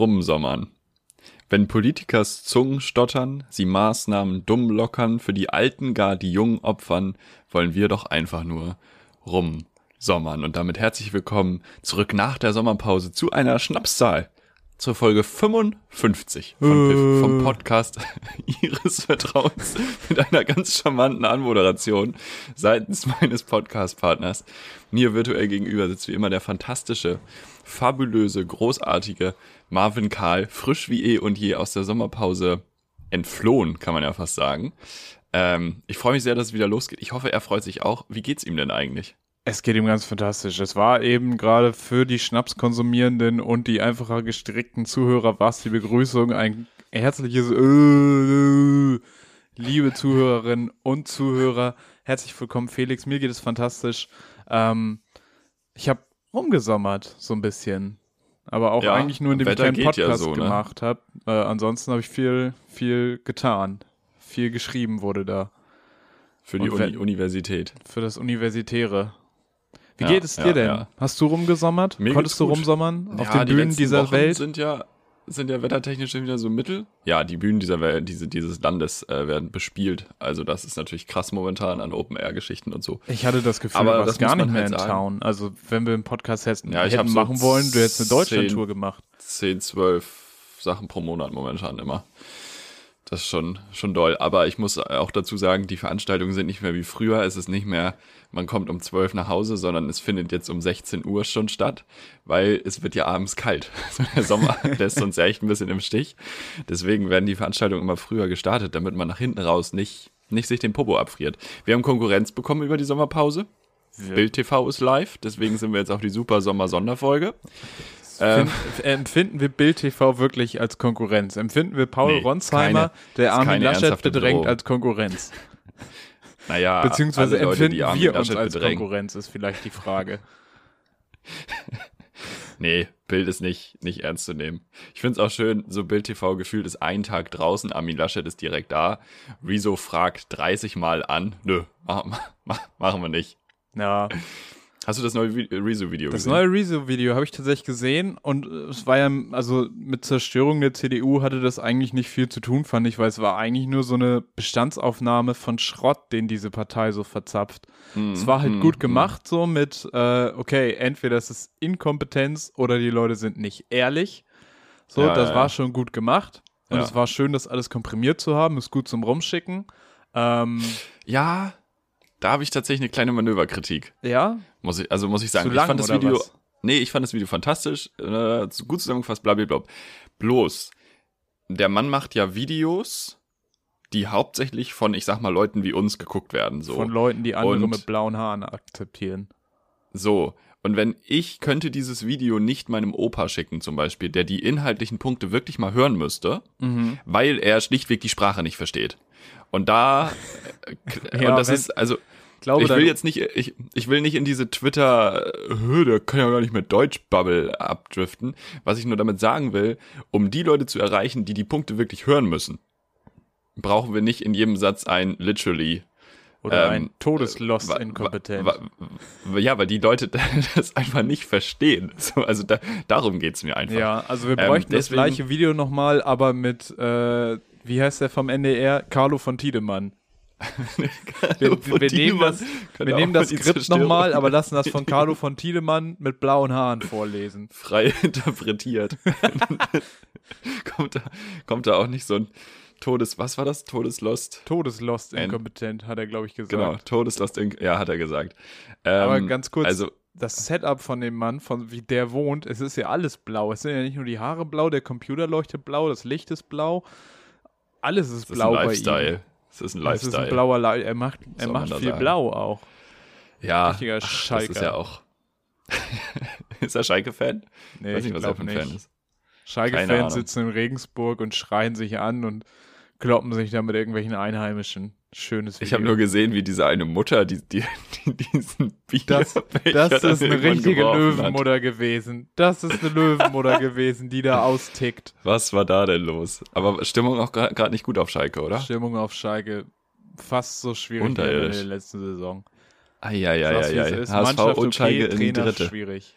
rumsommern. Wenn Politikers Zungen stottern, sie Maßnahmen dumm lockern, für die Alten gar die Jungen opfern, wollen wir doch einfach nur rumsommern. Und damit herzlich willkommen zurück nach der Sommerpause zu einer Schnapszahl. Zur Folge 55 von vom Podcast Ihres Vertrauens mit einer ganz charmanten Anmoderation seitens meines Podcast-Partners. Mir virtuell gegenüber sitzt wie immer der fantastische, fabulöse, großartige Marvin Karl, frisch wie eh und je aus der Sommerpause entflohen, kann man ja fast sagen. Ähm, ich freue mich sehr, dass es wieder losgeht. Ich hoffe, er freut sich auch. Wie geht's ihm denn eigentlich? Es geht ihm ganz fantastisch. Es war eben gerade für die Schnapskonsumierenden und die einfacher gestrickten Zuhörer war es die Begrüßung ein herzliches äh, äh, liebe Zuhörerinnen und Zuhörer. Herzlich willkommen, Felix. Mir geht es fantastisch. Ähm, ich habe rumgesommert, so ein bisschen. Aber auch Ja, eigentlich nur, indem ich Wetter deinen geht ja Podcast so, ne? gemacht habe. Äh, ansonsten habe ich viel, viel getan. Viel geschrieben wurde da. Für die Uni Universität. Für das Universitäre. Wie Ja, geht es dir ja, denn? ja. Hast du rumgesommert? Mir Konntest du gut. rumsommern auf Ja, den die Bühnen dieser Wochen Welt? sind ja sind ja wettertechnisch wieder so mittel. Ja, die Bühnen dieser Welt, diese, dieses Landes äh, werden bespielt. Also das ist natürlich krass momentan an Open-Air-Geschichten und so. Ich hatte das Gefühl, Aber du das warst gar nicht mehr halt in sagen. Town. Also wenn wir einen Podcast hätten, Ja, ich hätten so machen wollen, du hättest eine Deutschlandtour gemacht. 10, 12 Sachen pro Monat momentan immer. Das ist schon, schon doll. Aber ich muss auch dazu sagen, die Veranstaltungen sind nicht mehr wie früher. Es ist nicht mehr, man kommt um 12 nach Hause, sondern es findet jetzt um 16 Uhr schon statt, weil es wird ja abends kalt. Der Sommer lässt uns ja echt ein bisschen im Stich. Deswegen werden die Veranstaltungen immer früher gestartet, damit man nach hinten raus nicht, nicht sich den Popo abfriert. Wir haben Konkurrenz bekommen über die Sommerpause. Bild TV ist live, deswegen sind wir jetzt auf die Super Sommer Sonderfolge. Ähm, Find, empfinden wir Bild TV wirklich als Konkurrenz? Empfinden wir Paul Nee, Ronsheimer, keine- der Armin Laschet bedrängt, als Konkurrenz? naja, Beziehungsweise Leute, empfinden wir uns als bedrängen. Konkurrenz, ist vielleicht die Frage. Nee, Bild ist nicht, nicht ernst zu nehmen. Ich find's auch schön, so Bild TV gefühlt ist ein Tag draußen, Armin Laschet ist direkt da. Rezo fragt 30 Mal an. Nö, machen, mach- machen wir nicht. Ja, Hast du das neue Vi- Rezo-Video Das gesehen? neue Rezo-Video habe ich tatsächlich gesehen und äh, es war ja, also mit Zerstörung der CDU hatte das eigentlich nicht viel zu tun, fand ich, weil es war eigentlich nur so eine Bestandsaufnahme von Schrott, den diese Partei so verzapft. Hm, es war halt hm, gut gemacht, so mit, äh, okay, entweder es ist Inkompetenz oder die Leute sind nicht ehrlich. So, Ja, das ja, war schon gut gemacht und Ja. es war schön, das alles komprimiert zu haben, ist gut zum Rumschicken. Ähm, Ja, da habe ich tatsächlich eine kleine Manöverkritik. ja, Muss ich, also muss ich sagen, Zu lang, ich fand das Video. was? Nee, ich fand das Video fantastisch, äh, gut zusammengefasst, blablabla. Bloß, der Mann macht ja Videos, die hauptsächlich von, ich sag mal, Leuten wie uns geguckt werden. So. von Leuten, die andere Und- mit blauen Haaren akzeptieren. So. Und wenn ich könnte dieses Video nicht meinem Opa schicken, zum Beispiel, der die inhaltlichen Punkte wirklich mal hören müsste, Mhm. weil er schlichtweg die Sprache nicht versteht. Und da, äh, Ja, und das ist, also, Ich glaube, ich will jetzt nicht, ich, ich will nicht in diese Twitter, äh, der kann ja gar nicht mehr Deutsch-Bubble abdriften. Was ich nur damit sagen will, um die Leute zu erreichen, die die Punkte wirklich hören müssen, brauchen wir nicht in jedem Satz ein literally. Oder ähm, ein Todeslost wa- inkompetent. Ja, weil die Leute das einfach nicht verstehen. So, also da, darum geht's mir einfach. ja, also wir Ähm, bräuchten das deswegen- gleiche Video nochmal, aber mit, äh, wie heißt der vom NDR? Carlo von Tiedemann. Wir, wir, wir nehmen das, wir nehmen das Skript nochmal, aber lassen das von Carlo von Tiedemann mit blauen Haaren vorlesen. frei interpretiert. kommt, da, kommt da auch nicht so ein Todes, was war das? Todeslost? Todeslost inkompetent, hat er, glaube ich, gesagt. Genau, Todeslost, in, ja, hat er gesagt. Ähm, Aber ganz kurz, Also, das Setup von dem Mann, von wie der wohnt, es ist ja alles blau. Es sind ja nicht nur die Haare blau, der Computer leuchtet blau, das Licht ist blau. Alles ist das ist blau ein bei ihm. Lifestyle. Das ist ein Das ist Lifestyle. ein blauer Le Er macht, er soll macht viel sagen? blau auch. ja, richtiger ach, das ist ja auch. ist er Schalke-Fan? Nee, Weiß nicht, ich was er für ein nicht. Fan ist. Schalke-Fans sitzen in Regensburg und schreien sich an und kloppen sich da mit irgendwelchen Einheimischen. Schönes Video. Ich habe nur gesehen, wie diese eine Mutter, die, die, die diesen das, Bierbecher das dann ist eine richtige geworfen hat. Löwenmutter gewesen. Das ist eine Löwenmutter gewesen, die da austickt. Was war da denn los? Aber Stimmung auch gerade nicht gut auf Schalke, oder? Stimmung auf Schalke fast so schwierig wie in der letzten Saison. Eieieiei. HSV Mannschaft und okay, Schalke in die Trainer dritte. schwierig.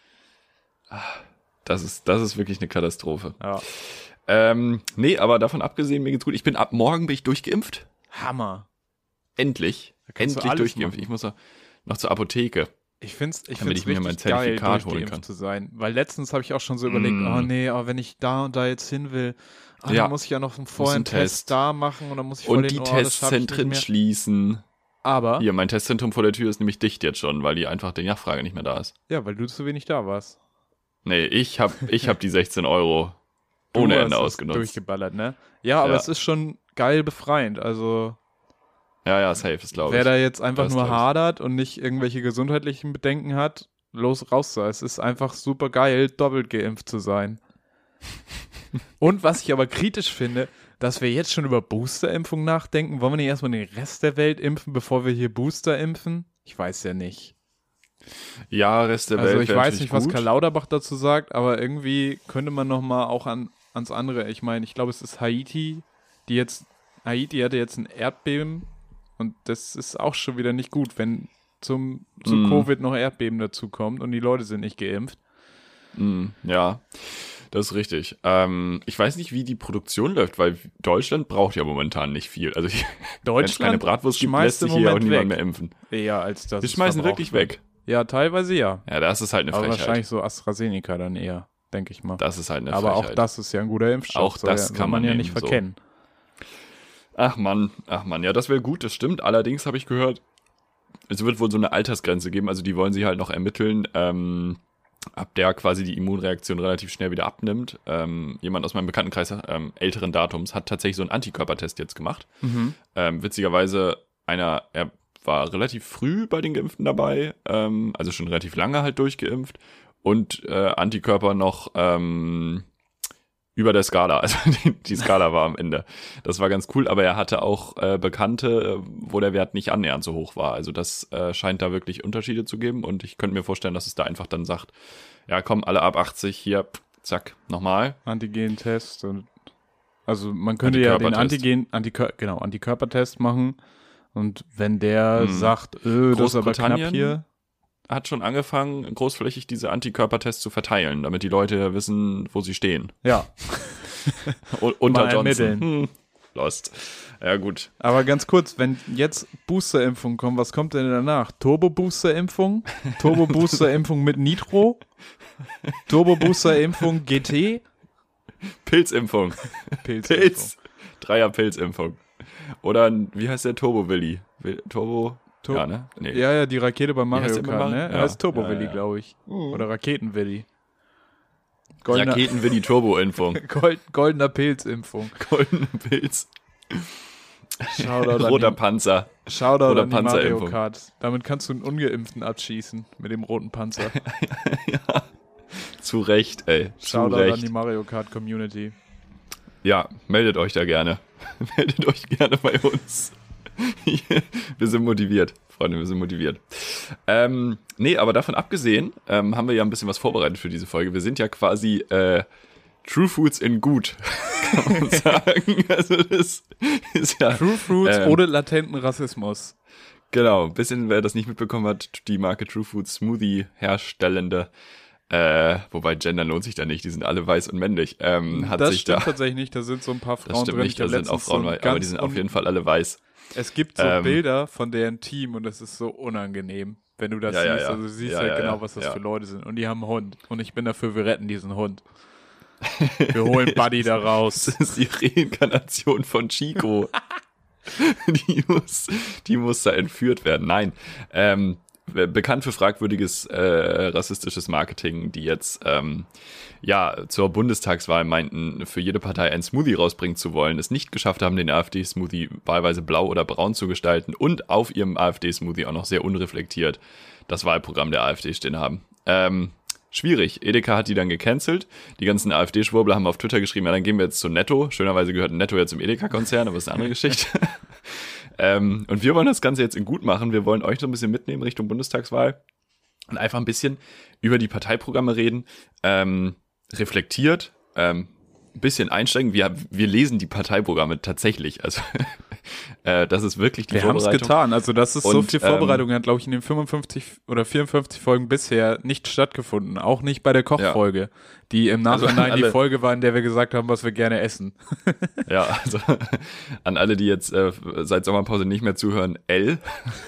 Das ist, das ist wirklich eine Katastrophe. Ja. Ähm, nee, aber davon abgesehen, mir geht's gut. Ich bin ab morgen bin ich durchgeimpft. Hammer. Endlich. Endlich durchgeimpft. machen. Ich muss noch, noch zur Apotheke. Ich find's, ich Damit ich mir mein richtig geil, Zertifikat holen kann. zu sein. Weil letztens habe ich auch schon so überlegt, Mm. oh nee, aber wenn ich da und da jetzt hin will, ah, Ja. dann muss ich ja noch einen vorher Test. Test. da machen und dann muss ich Und den, die oh, Testzentren schließen. Aber, Hier, mein Testzentrum vor der Tür ist nämlich dicht jetzt schon, weil die einfach die Nachfrage nicht mehr da ist. ja, weil du zu wenig da warst. Nee, ich hab, ich hab die 16 Euro ohne Ende es ausgenutzt. Durchgeballert, ne? Ja, aber Ja. es ist schon geil befreiend. Also, Ja, ja, safe, das glaube wer ich. da jetzt einfach Das nur ich. hadert und nicht irgendwelche gesundheitlichen Bedenken hat, los raus da. Es ist einfach super geil, doppelt geimpft zu sein. und was ich aber kritisch finde, dass wir jetzt schon über Boosterimpfung nachdenken. Wollen wir nicht erstmal den Rest der Welt impfen, bevor wir hier Booster impfen? Ich weiß ja nicht. Ja, Rest der Also Welt. ich wär weiß nicht, was gut. Karl Lauterbach dazu sagt, aber irgendwie könnte man noch mal auch an, ans andere. Ich meine, ich glaube, es ist Haiti, die jetzt Haiti hatte jetzt ein Erdbeben und das ist auch schon wieder nicht gut, wenn zum zu Mm. Covid noch Erdbeben dazu kommt und die Leute sind nicht geimpft. Mm, ja, das ist richtig. Ähm, ich weiß nicht, wie die Produktion läuft, weil Deutschland braucht ja momentan nicht viel. Also wenn es keine Bratwurst gibt, lässt sich hier auch niemand mehr impfen. eher als das. Es schmeißen wirklich wird. weg. Ja, teilweise ja, Ja, das ist halt eine aber Frechheit. wahrscheinlich so AstraZeneca dann eher, denke ich mal. Das ist halt eine aber auch Frechheit. das ist ja ein guter Impfstoff. Auch das ja, kann man man ja nicht nehmen, so. Ach man, ach man, ja, das wäre gut, das stimmt. Allerdings habe ich gehört, es wird wohl so eine Altersgrenze geben, also die wollen sie halt noch ermitteln, ähm, ab der quasi die Immunreaktion relativ schnell wieder abnimmt. Ähm, jemand aus meinem Bekanntenkreis ähm, älteren Datums hat tatsächlich so einen Antikörpertest jetzt gemacht. Mhm. Ähm, witzigerweise, einer, er war relativ früh bei den Geimpften dabei, ähm, also schon relativ lange halt durchgeimpft und äh, Antikörper noch ähm, über der Skala, also die, die Skala war am Ende. Das war ganz cool, aber er hatte auch äh, Bekannte, äh, wo der Wert nicht annähernd so hoch war. Also das äh, scheint da wirklich Unterschiede zu geben und ich könnte mir vorstellen, dass es da einfach dann sagt, ja komm, alle ab 80 hier, zack, nochmal. Antigen-Test und also man könnte ja den. Antigen, Antikör, genau, Antikörpertest machen und wenn der Hm. sagt, äh, das ist aber knapp hier, Hat schon angefangen, großflächig diese Antikörpertests zu verteilen, damit die Leute wissen, wo sie stehen. ja. Unter Mal Johnson. Hm, lost. Ja, gut. Aber ganz kurz, wenn jetzt Boosterimpfungen kommen, was kommt denn danach? Turbo-Booster-Impfung? Turbo-Booster-Impfung mit Nitro? Turbo-Booster-Impfung GT? Pilzimpfung. Pilzimpfung. Pilz. Dreier Pilzimpfung. Oder, wie heißt der Turbo-Willi? Will- Turbo? Tur- ja, ne? Nee. Ja, ja, die Rakete bei Mario Kart, Mario? ne? Ja. Er heißt Turbo-Willi, Ja, ja. glaube ich. Oder Raketen-Willi. Goldener, Raketen-Willi Turbo-Impfung. Gold, goldener Pilzimpfung. Goldener Pilz. Shoutout Roter an die, Panzer. Shoutout Roter an die Mario Panzerimpfung. Kart. Damit kannst du einen Ungeimpften abschießen mit dem roten Panzer. Zu Recht, ey. Zu Shoutout an die Recht. Mario Kart Community. Ja, meldet euch da gerne. meldet euch gerne bei uns. wir sind motiviert, Freunde, wir sind motiviert. Ähm, nee, aber davon abgesehen, ähm, haben wir ja ein bisschen was vorbereitet für diese Folge. Wir sind ja quasi äh, True Foods in gut, kann man sagen. Also das ist ja True Fruits Ähm. ohne latenten Rassismus. Genau, ein bisschen, wer das nicht mitbekommen hat, die Marke True Food Smoothie herstellende, äh, wobei Gender lohnt sich da nicht, die sind alle weiß und männlich, ähm, hat das sich stimmt da, tatsächlich nicht, da sind so ein paar Frauen das stimmt drin. nicht, da sind auch Frauen, so aber die sind auf jeden Fall alle weiß. Es gibt so Ähm. Bilder von deren Team und das ist so unangenehm, wenn du das Ja, siehst. ja. Also du siehst Ja, halt genau, was das für Leute sind. Und die haben einen Hund. Und ich bin dafür, wir retten diesen Hund. Wir holen Buddy da Das raus. ist die Reinkarnation von Chico. die, muss, die muss da entführt werden. Nein. Ähm, bekannt für fragwürdiges äh, rassistisches Marketing, die jetzt ähm, ja zur Bundestagswahl meinten, für jede Partei ein Smoothie rausbringen zu wollen, es nicht geschafft haben, den AfD-Smoothie wahlweise blau oder braun zu gestalten und auf ihrem AfD-Smoothie auch noch sehr unreflektiert das Wahlprogramm der AfD stehen haben. Ähm, schwierig. Edeka hat die dann gecancelt. Die ganzen AfD-Schwurbler haben auf Twitter geschrieben, ja, dann gehen wir jetzt zu Netto. Schönerweise gehört Netto ja zum Edeka-Konzern, aber das ist eine andere Geschichte. Ähm, und wir wollen das Ganze jetzt in gut machen. Wir wollen euch so ein bisschen mitnehmen Richtung Bundestagswahl und einfach ein bisschen über die Parteiprogramme reden, ähm, reflektiert, ähm, ein bisschen einsteigen. Wir, wir lesen die Parteiprogramme tatsächlich. Also äh, das ist wirklich die Wir haben es Vorbereitung. getan. Also das ist so Und, viel ähm, Vorbereitung hat, glaube ich, in den 55 oder 54 Folgen bisher nicht stattgefunden. Auch nicht bei der Kochfolge, die im Also Nachhinein die alle- Folge war, in der wir gesagt haben, was wir gerne essen. Ja, also an alle, die jetzt äh, seit Sommerpause nicht mehr zuhören, L,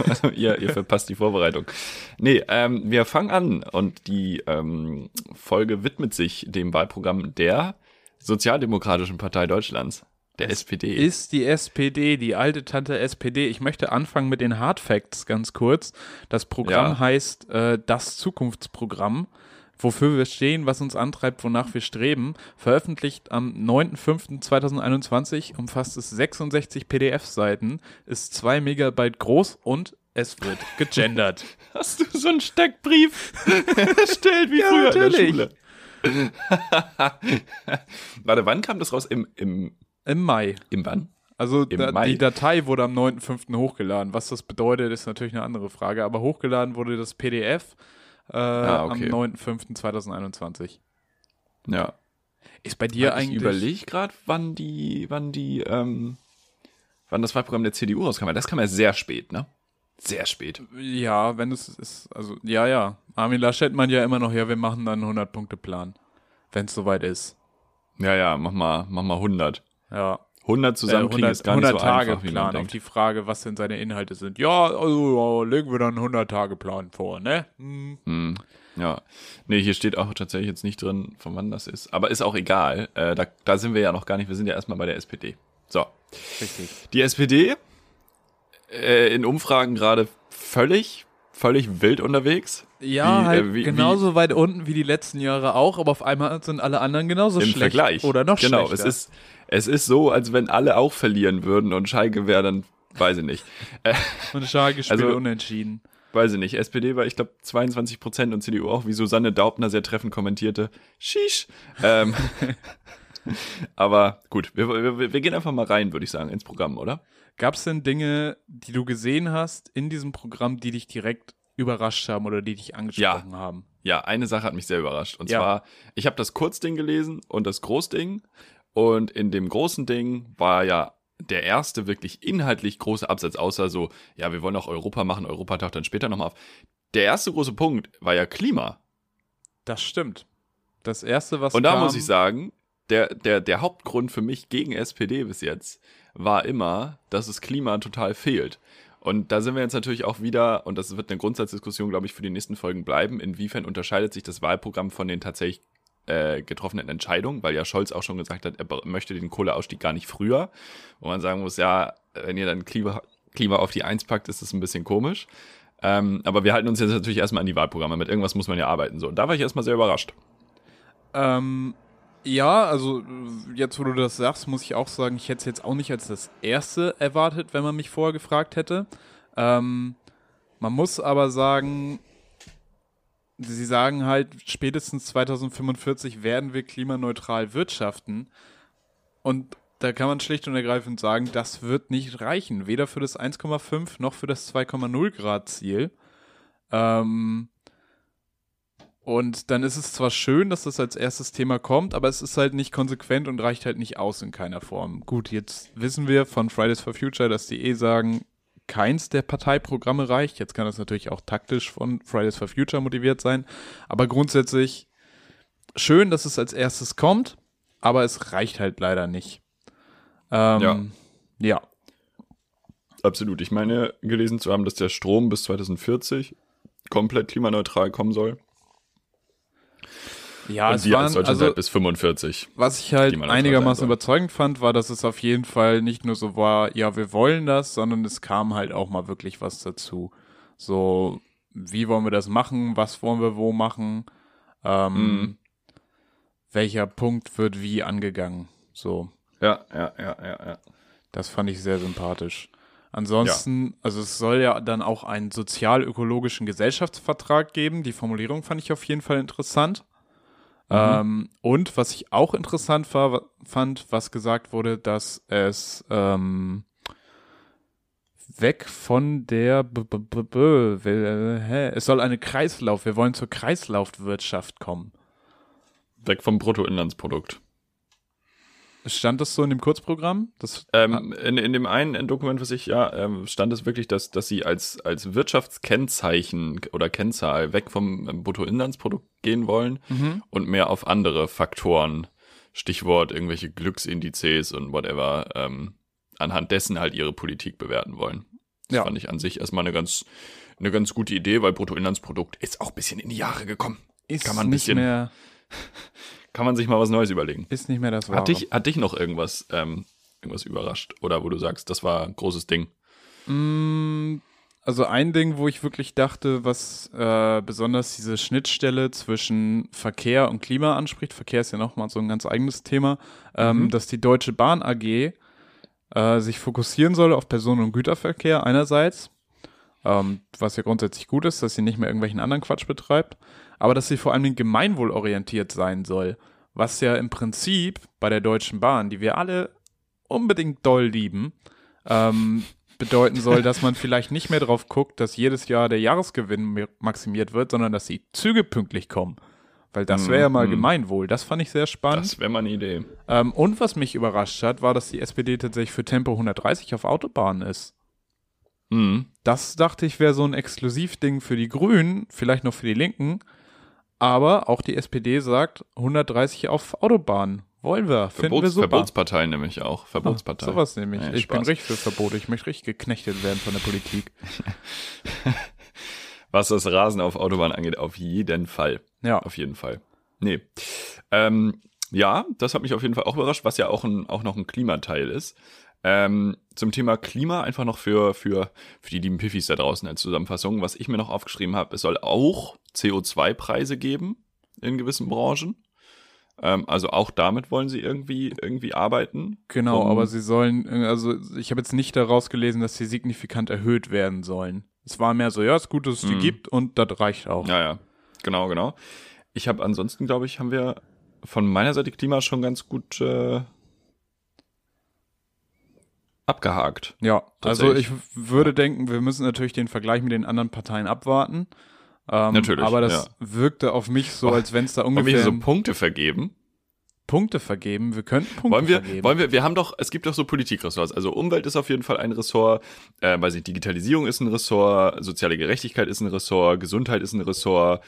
also ihr, ihr verpasst die Vorbereitung. Nee, ähm, wir fangen an und die ähm, Folge widmet sich dem Wahlprogramm der Sozialdemokratischen Partei Deutschlands, der SPD. Ist die SPD, die alte Tante SPD. Ich möchte anfangen mit den Hard Facts ganz kurz. Das Programm Ja. heißt äh, das Zukunftsprogramm. Wofür wir stehen, was uns antreibt, wonach wir streben, veröffentlicht am 9.05.2021, umfasst es 66 PDF-Seiten, ist 2 Megabyte groß und es wird gegendert. Hast du so einen Steckbrief erstellt wie früher natürlich. in der Schule? Warte, wann kam das raus? Im, im, Im Mai. im wann? Also da, die Datei wurde am 9.05. hochgeladen. Was das bedeutet, ist natürlich eine andere Frage. Aber hochgeladen wurde das PDF äh, Ah, okay. am 9.05.2021. Ja. Ist bei dir ich eigentlich... überlege gerade, wann die, wann die, ähm, wann das Wahlprogramm der CDU rauskam. Das kam ja sehr spät, ne? Sehr spät. Ja, wenn es ist, also ja, ja. Armin Laschet meint ja immer noch, ja, wir machen dann einen 100-Punkte-Plan, wenn es soweit ist. Ja, ja, mach mal, mach mal 100. Ja. 100 zusammenkriegen ist gar nicht so einfach, wie man Tage-Plan auf die Frage, was denn seine Inhalte sind. Ja, also ja, legen wir dann einen 100-Tage-Plan vor, ne? Hm. Hm, ja. Nee, hier steht auch tatsächlich jetzt nicht drin, von wann das ist. Aber ist auch egal. Äh, da, da sind wir ja noch gar nicht. Wir sind ja erstmal bei der SPD. So. Richtig. Die SPD äh, in Umfragen gerade völlig, völlig wild unterwegs. Ja, Wie, halt äh, wie- genauso weit unten wie die letzten Jahre auch, aber auf einmal sind alle anderen genauso Im schlecht. Vergleich. Oder noch genau, schlechter. es ist, es ist so, als wenn alle auch verlieren würden und Schalke wäre dann, weiß ich nicht. Äh, Und Schalke spielt Also- unentschieden. weiß ich nicht. SPD war, ich glaube, 22 Prozent und CDU auch, wie Susanne Daubner sehr treffend kommentierte. Shish. Ähm, aber gut, wir, wir, wir gehen einfach mal rein, würde ich sagen, ins Programm, oder? Gab es denn Dinge, die du gesehen hast in diesem Programm, die dich direkt überrascht haben oder die dich angesprochen haben? Ja, eine Sache hat mich sehr überrascht. Und Ja. zwar, ich habe das Kurzding gelesen und das Großding. Und in dem großen Ding war ja der erste wirklich inhaltlich große Absatz, außer so, ja, wir wollen auch Europa machen, Europa taucht dann später nochmal auf. Der erste große Punkt war ja Klima. Das stimmt. Das erste, was Und da kam, muss ich sagen, der, der, der Hauptgrund für mich gegen SPD bis jetzt war immer, dass es Klima total fehlt. Und da sind wir jetzt natürlich auch wieder, und das wird eine Grundsatzdiskussion, glaube ich, für die nächsten Folgen bleiben, inwiefern unterscheidet sich das Wahlprogramm von den tatsächlich äh, getroffenen Entscheidungen, weil ja Scholz auch schon gesagt hat, er möchte den Kohleausstieg gar nicht früher. Wo man sagen muss, ja, wenn ihr dann Klima, Klima auf die Eins packt, ist das ein bisschen komisch. Ähm, aber wir halten uns jetzt natürlich erstmal an die Wahlprogramme. Mit irgendwas muss man ja arbeiten. So, und da war ich erstmal sehr überrascht. Ähm, ja, also äh, jetzt, wo du das sagst, muss ich auch sagen, ich hätte es jetzt auch nicht als das erste erwartet, wenn man mich vorher gefragt hätte. Ähm, man muss aber sagen, sie sagen halt, spätestens 2045 werden wir klimaneutral wirtschaften. Und da kann man schlicht und ergreifend sagen, das wird nicht reichen. Weder für das 1,5 noch für das 2,0 Grad Ziel. Ähm, und dann ist es zwar schön, dass das als erstes Thema kommt, aber es ist halt nicht konsequent und reicht halt nicht aus in keiner Form. Gut, jetzt wissen wir von Fridays for Future, dass die eh sagen, keins der Parteiprogramme reicht. Jetzt kann das natürlich auch taktisch von Fridays for Future motiviert sein. Aber grundsätzlich schön, dass es als erstes kommt, aber es reicht halt leider nicht. Ähm, Ja. Ja. Absolut. Ich meine, gelesen zu haben, dass der Strom bis 2040 komplett klimaneutral kommen soll. Ja, und es wir waren, als Deutschland also, halt bis 45. Was ich halt einigermaßen überzeugend fand, war, dass es auf jeden Fall nicht nur so war, ja, wir wollen das, sondern es kam halt auch mal wirklich was dazu. So, wie wollen wir das machen? Was wollen wir wo machen? Ähm, Mhm. Welcher Punkt wird wie angegangen? So, Ja, ja, ja, ja, ja. das fand ich sehr sympathisch. Ansonsten, also es soll ja dann auch einen sozial-ökologischen Gesellschaftsvertrag geben. Die Formulierung fand ich auf jeden Fall interessant. Ähm, und was ich auch interessant war, fand, was gesagt wurde, dass es ähm, weg von der B -b -b -b will- hä? es soll eine Kreislauf, wir wollen zur Kreislaufwirtschaft kommen. Weg vom Bruttoinlandsprodukt. Stand das so in dem Kurzprogramm? Das, Ähm, in, in dem einen Dokument, was ich ja, ähm, stand es wirklich, dass, dass sie als, als Wirtschaftskennzeichen oder Kennzahl weg vom ähm, Bruttoinlandsprodukt gehen wollen Mhm. und mehr auf andere Faktoren, Stichwort irgendwelche Glücksindizes und whatever, ähm, anhand dessen halt ihre Politik bewerten wollen. Das Ja. fand ich an sich erstmal eine ganz, eine ganz gute Idee, weil Bruttoinlandsprodukt ist auch ein bisschen in die Jahre gekommen. ist kann man ein nicht bisschen- mehr, Kann man sich mal was Neues überlegen. ist nicht mehr das Wahre. Hat dich, hat dich noch irgendwas, ähm, irgendwas überrascht? Oder wo du sagst, das war ein großes Ding? Mm, Also ein Ding, wo ich wirklich dachte, was äh, besonders diese Schnittstelle zwischen Verkehr und Klima anspricht, Verkehr ist ja nochmal so ein ganz eigenes Thema, ähm, Mhm. dass die Deutsche Bahn AG äh, sich fokussieren soll auf Personen- und Güterverkehr einerseits, ähm, was ja grundsätzlich gut ist, dass sie nicht mehr irgendwelchen anderen Quatsch betreibt, aber dass sie vor allem gemeinwohlorientiert sein soll, was ja im Prinzip bei der Deutschen Bahn, die wir alle unbedingt doll lieben, ähm, bedeuten soll, dass man vielleicht nicht mehr drauf guckt, dass jedes Jahr der Jahresgewinn mi- maximiert wird, sondern dass die Züge pünktlich kommen. Weil das wäre ja mal Mhm. Gemeinwohl. Das fand ich sehr spannend. Das wäre mal eine Idee. Ähm, und was mich überrascht hat, war, dass die SPD tatsächlich für Tempo 130 auf Autobahnen ist. Mhm. Das dachte ich wäre so ein Exklusivding für die Grünen, vielleicht noch für die Linken. Aber auch die SPD sagt 130 auf Autobahnen. Wollen wir. Finden wir Verbots, super. Verbotspartei nämlich auch. Ah, Verbotspartei. sowas nämlich. Ja, ich bin Spaß. richtig für Verbote. Ich möchte richtig geknechtet werden von der Politik. Was das Rasen auf Autobahn angeht, auf jeden Fall. Ja. Auf jeden Fall. Nee. Ähm, ja, das hat mich auf jeden Fall auch überrascht, was ja auch, ein, auch noch ein Klimateil ist. Ähm, zum Thema Klima einfach noch für, für, für die lieben Piffis da draußen als Zusammenfassung. Was ich mir noch aufgeschrieben habe, es soll auch CO2-Preise geben in gewissen Branchen. Ähm, also auch damit wollen sie irgendwie, irgendwie arbeiten. Genau, Um- aber sie sollen, also ich habe jetzt nicht daraus gelesen, dass sie signifikant erhöht werden sollen. Es war mehr so, ja, ist gut, dass es die Mhm. gibt und das reicht auch. Ja, ja. Genau, genau. Ich habe ansonsten, glaube ich, haben wir von meiner Seite Klima schon ganz gut äh, abgehakt. Ja, also ich würde denken, wir müssen natürlich den Vergleich mit den anderen Parteien abwarten. Ähm, Natürlich, Aber das ja. wirkte auf mich so, als wenn es da Wollen wir hier ungefähr so Punkte vergeben? Punkte vergeben. Wir könnten Punkte Wollen wir, vergeben. wollen wir, wir haben doch, es gibt doch so Politikressorts. Also Umwelt ist auf jeden Fall ein Ressort, äh, weiß ich, Digitalisierung ist ein Ressort, soziale Gerechtigkeit ist ein Ressort, Gesundheit ist ein Ressort,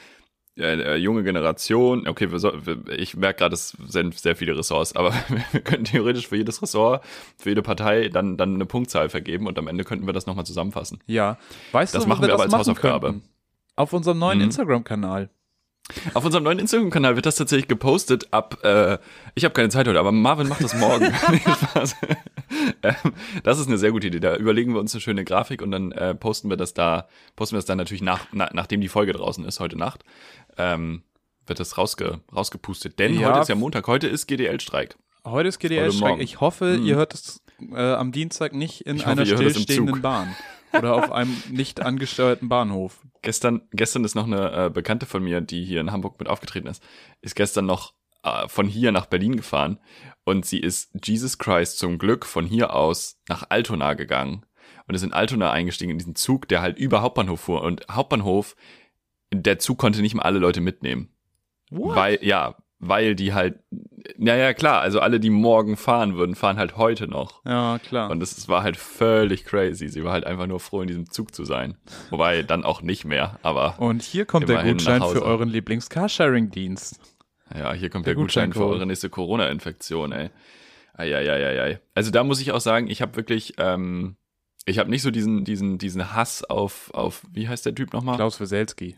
äh, junge Generation. Okay, wir soll, wir, ich merke gerade, es sind sehr viele Ressorts, aber wir könnten theoretisch für jedes Ressort, für jede Partei dann, dann eine Punktzahl vergeben und am Ende könnten wir das nochmal zusammenfassen. ja, weißt Das du, machen wir aber als Hausaufgabe. könnten? Auf unserem neuen Mhm. Instagram-Kanal. Auf unserem neuen Instagram-Kanal wird das tatsächlich gepostet ab, äh, ich habe keine Zeit heute, aber Marvin macht das morgen. Ähm, das ist eine sehr gute Idee. Da überlegen wir uns eine schöne Grafik und dann äh, posten wir das da, posten wir das dann natürlich nach, na, nachdem die Folge draußen ist, heute Nacht, ähm, wird das rausge, rausgepustet. Denn Ja. heute ist ja Montag, heute ist GDL-Streik. Heute ist GDL-Streik. Ich hoffe, Mhm. ihr hört es äh, am Dienstag nicht in Ich hoffe, einer im stillstehenden. Bahn. Oder auf einem nicht angesteuerten Bahnhof. Gestern, gestern ist noch eine äh, Bekannte von mir, die hier in Hamburg mit aufgetreten ist, ist gestern noch äh, von hier nach Berlin gefahren und sie ist Jesus Christ zum Glück von hier aus nach Altona gegangen und ist in Altona eingestiegen in diesen Zug, der halt über Hauptbahnhof fuhr und Hauptbahnhof, der Zug konnte nicht mal alle Leute mitnehmen, weil ja, weil die halt, naja klar, also alle, die morgen fahren würden, fahren halt heute noch. Ja, klar. Und es war halt völlig crazy. Sie war halt einfach nur froh, in diesem Zug zu sein. Wobei dann auch nicht mehr. Aber Und hier kommt der Gutschein für euren Lieblings-Carsharing-Dienst. ja, hier kommt Der der, Gutschein, für eure nächste Corona-Infektion, ey. Eieieiei. Also da muss ich auch sagen, ich habe wirklich, ähm, ich habe nicht so diesen, diesen, diesen Hass auf, auf, wie heißt der Typ nochmal? Klaus Weselski.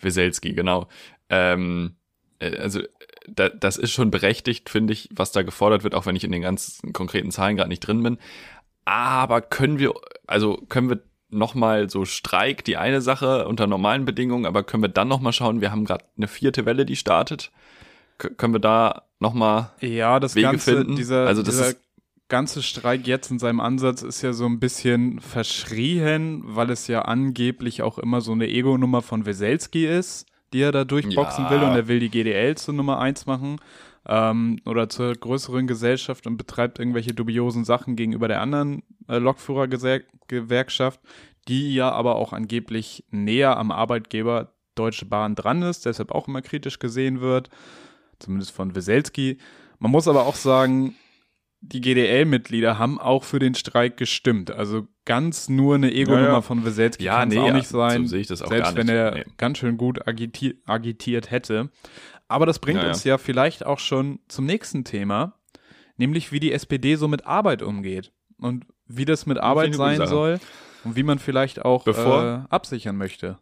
Weselski, genau. Ähm, äh, also da, das ist schon berechtigt, finde ich, was da gefordert wird, auch wenn ich in den ganzen konkreten Zahlen gerade nicht drin bin. Aber können wir, also können wir nochmal so Streik, die eine Sache unter normalen Bedingungen, aber können wir dann nochmal schauen, wir haben gerade eine vierte Welle, die startet. K können wir da nochmal, Ja, das Wege ganze, finden. dieser, Also das dieser ganze Streik jetzt in seinem Ansatz ist ja so ein bisschen verschrien, weil es ja angeblich auch immer so eine Ego-Nummer von Weselski ist, die er da durchboxen Ja. will und er will die GDL zur Nummer eins machen ähm, oder zur größeren Gesellschaft und betreibt irgendwelche dubiosen Sachen gegenüber der anderen äh, Lokführergewerkschaft, die ja aber auch angeblich näher am Arbeitgeber Deutsche Bahn dran ist, deshalb auch immer kritisch gesehen wird, zumindest von Weselski. Man muss aber auch sagen, die GDL-Mitglieder haben auch für den Streik gestimmt. Also ganz nur eine Ego-Nummer Ja, ja. von Weselski Ja, kann es nee, auch nicht so sein. sehe ich das auch selbst wenn er Nee. ganz schön gut agiti agitiert hätte. Aber das bringt uns ja vielleicht auch schon zum nächsten Thema, nämlich wie die SPD so mit Arbeit umgeht und wie das mit Arbeit sein soll und wie man vielleicht auch Bevor- äh, absichern möchte.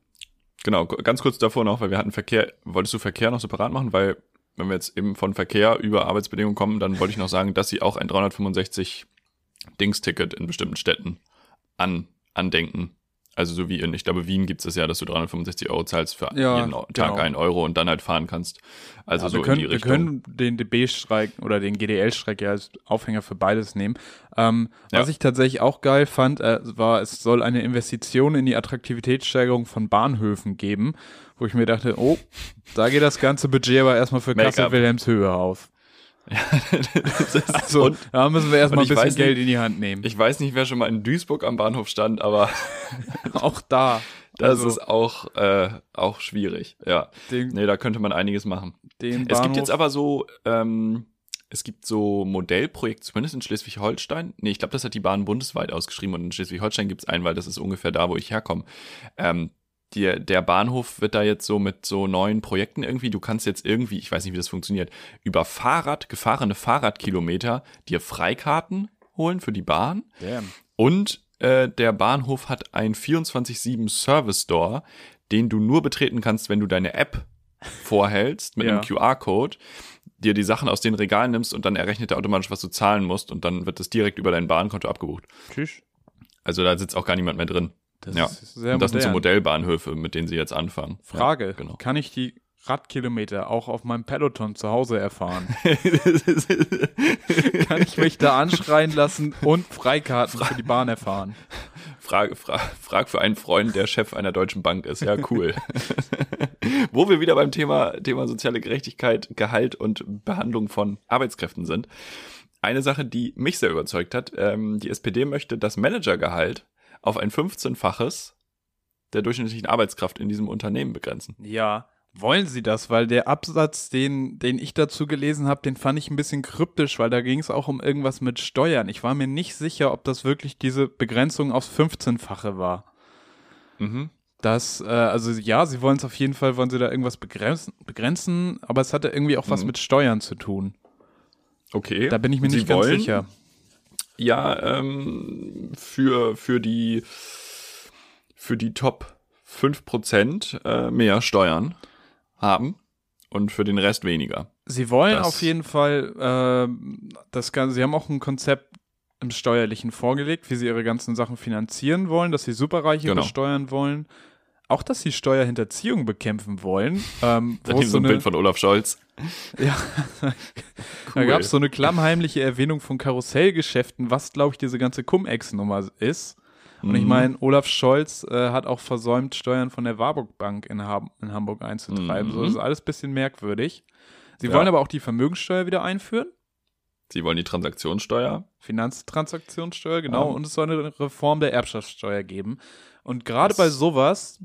Genau, ganz kurz davor noch, weil wir hatten Verkehr, wolltest du Verkehr noch separat machen? Weil, wenn wir jetzt eben von Verkehr über Arbeitsbedingungen kommen, dann wollte ich noch sagen, dass sie auch ein 365 Dings-Ticket in bestimmten Städten an, andenken. Also so wie in, ich glaube, Wien gibt es ja, dass du 365 Euro zahlst für Ja, jeden Tag genau. einen Euro und dann halt fahren kannst. Also Ja, so wir, können, in die wir Richtung. können den DB-Streik oder den GDL-Streik ja als Aufhänger für beides nehmen. Ähm, Ja. Was ich tatsächlich auch geil fand, äh, war, es soll eine Investition in die Attraktivitätssteigerung von Bahnhöfen geben, wo ich mir dachte, oh, da geht das ganze Budget aber erstmal für. Kassel Wilhelmshöhe auf. Das ist- Also, und da müssen wir erstmal ein bisschen weiß Geld in die Hand nehmen. ich weiß nicht, wer schon mal in Duisburg am Bahnhof stand, aber auch da. das Also, ist auch, äh, auch schwierig. Ja. den, Nee, da könnte man einiges machen. den Es gibt jetzt aber so, ähm, es gibt so Modellprojekte, zumindest in Schleswig-Holstein. Nee, ich glaube, das hat die Bahn bundesweit ausgeschrieben und in Schleswig-Holstein gibt es einen, weil das ist ungefähr da, wo ich herkomme. Ähm, der, der Bahnhof wird da jetzt so mit so neuen Projekten irgendwie, du kannst jetzt irgendwie, ich weiß nicht, wie das funktioniert, über Fahrrad, gefahrene Fahrradkilometer dir Freikarten holen für die Bahn. Damn. Und äh, der Bahnhof hat ein 24-7 Service Store, den du nur betreten kannst, wenn du deine App vorhältst mit Ja. einem QR-Code, dir die Sachen aus den Regalen nimmst und dann errechnet er automatisch, was du zahlen musst und dann wird das direkt über dein Bahnkonto abgebucht. Tschüss. Also da sitzt auch gar niemand mehr drin. Das Ja. ist sehr und das sind so modern. Modellbahnhöfe, mit denen sie jetzt anfangen. Frage, Ja, genau. kann ich die Radkilometer auch auf meinem Peloton zu Hause erfahren? kann ich mich da anschreien lassen und Freikarten für die Bahn erfahren? Frage, fra frag für einen Freund, der Chef einer deutschen Bank ist. Ja, cool. Wo wir wieder beim Thema, Thema soziale Gerechtigkeit, Gehalt und Behandlung von Arbeitskräften sind. Eine Sache, die mich sehr überzeugt hat, ähm, die SPD möchte das Managergehalt auf ein 15-faches der durchschnittlichen Arbeitskraft in diesem Unternehmen begrenzen. Ja, wollen sie das? Weil der Absatz, den, den ich dazu gelesen habe, den fand ich ein bisschen kryptisch, weil da ging es auch um irgendwas mit Steuern. Ich war mir nicht sicher, ob das wirklich diese Begrenzung aufs 15-fache war. Mhm. Das, äh, also ja, sie wollen es auf jeden Fall, wollen sie da irgendwas begrenzen, begrenzen, aber es hatte irgendwie auch was Mhm. mit Steuern zu tun. Okay. Da bin ich mir Sie nicht ganz sicher. Ja, ähm, für, für die, für die Top 5% äh, mehr Steuern haben und für den Rest weniger. Sie wollen Das- auf jeden Fall ähm, das Ganze, sie haben auch ein Konzept im Steuerlichen vorgelegt, wie sie ihre ganzen Sachen finanzieren wollen, dass sie Superreiche Genau. besteuern wollen. Auch, dass sie Steuerhinterziehung bekämpfen wollen. Ähm, Da es so ein eine- Bild von Olaf Scholz. Ja, da gab es so eine klammheimliche Erwähnung von Karussellgeschäften, was, glaube ich, diese ganze Cum-Ex-Nummer ist. Und ich Mhm. meine, Olaf Scholz äh, hat auch versäumt, Steuern von der Warburg Bank in, Ham in Hamburg einzutreiben. Mhm. So das ist alles ein bisschen merkwürdig. Sie Ja. wollen aber auch die Vermögenssteuer wieder einführen. Sie wollen die Transaktionssteuer. Finanztransaktionssteuer, genau. Ja. Und es soll eine Reform der Erbschaftssteuer geben. Und gerade bei sowas,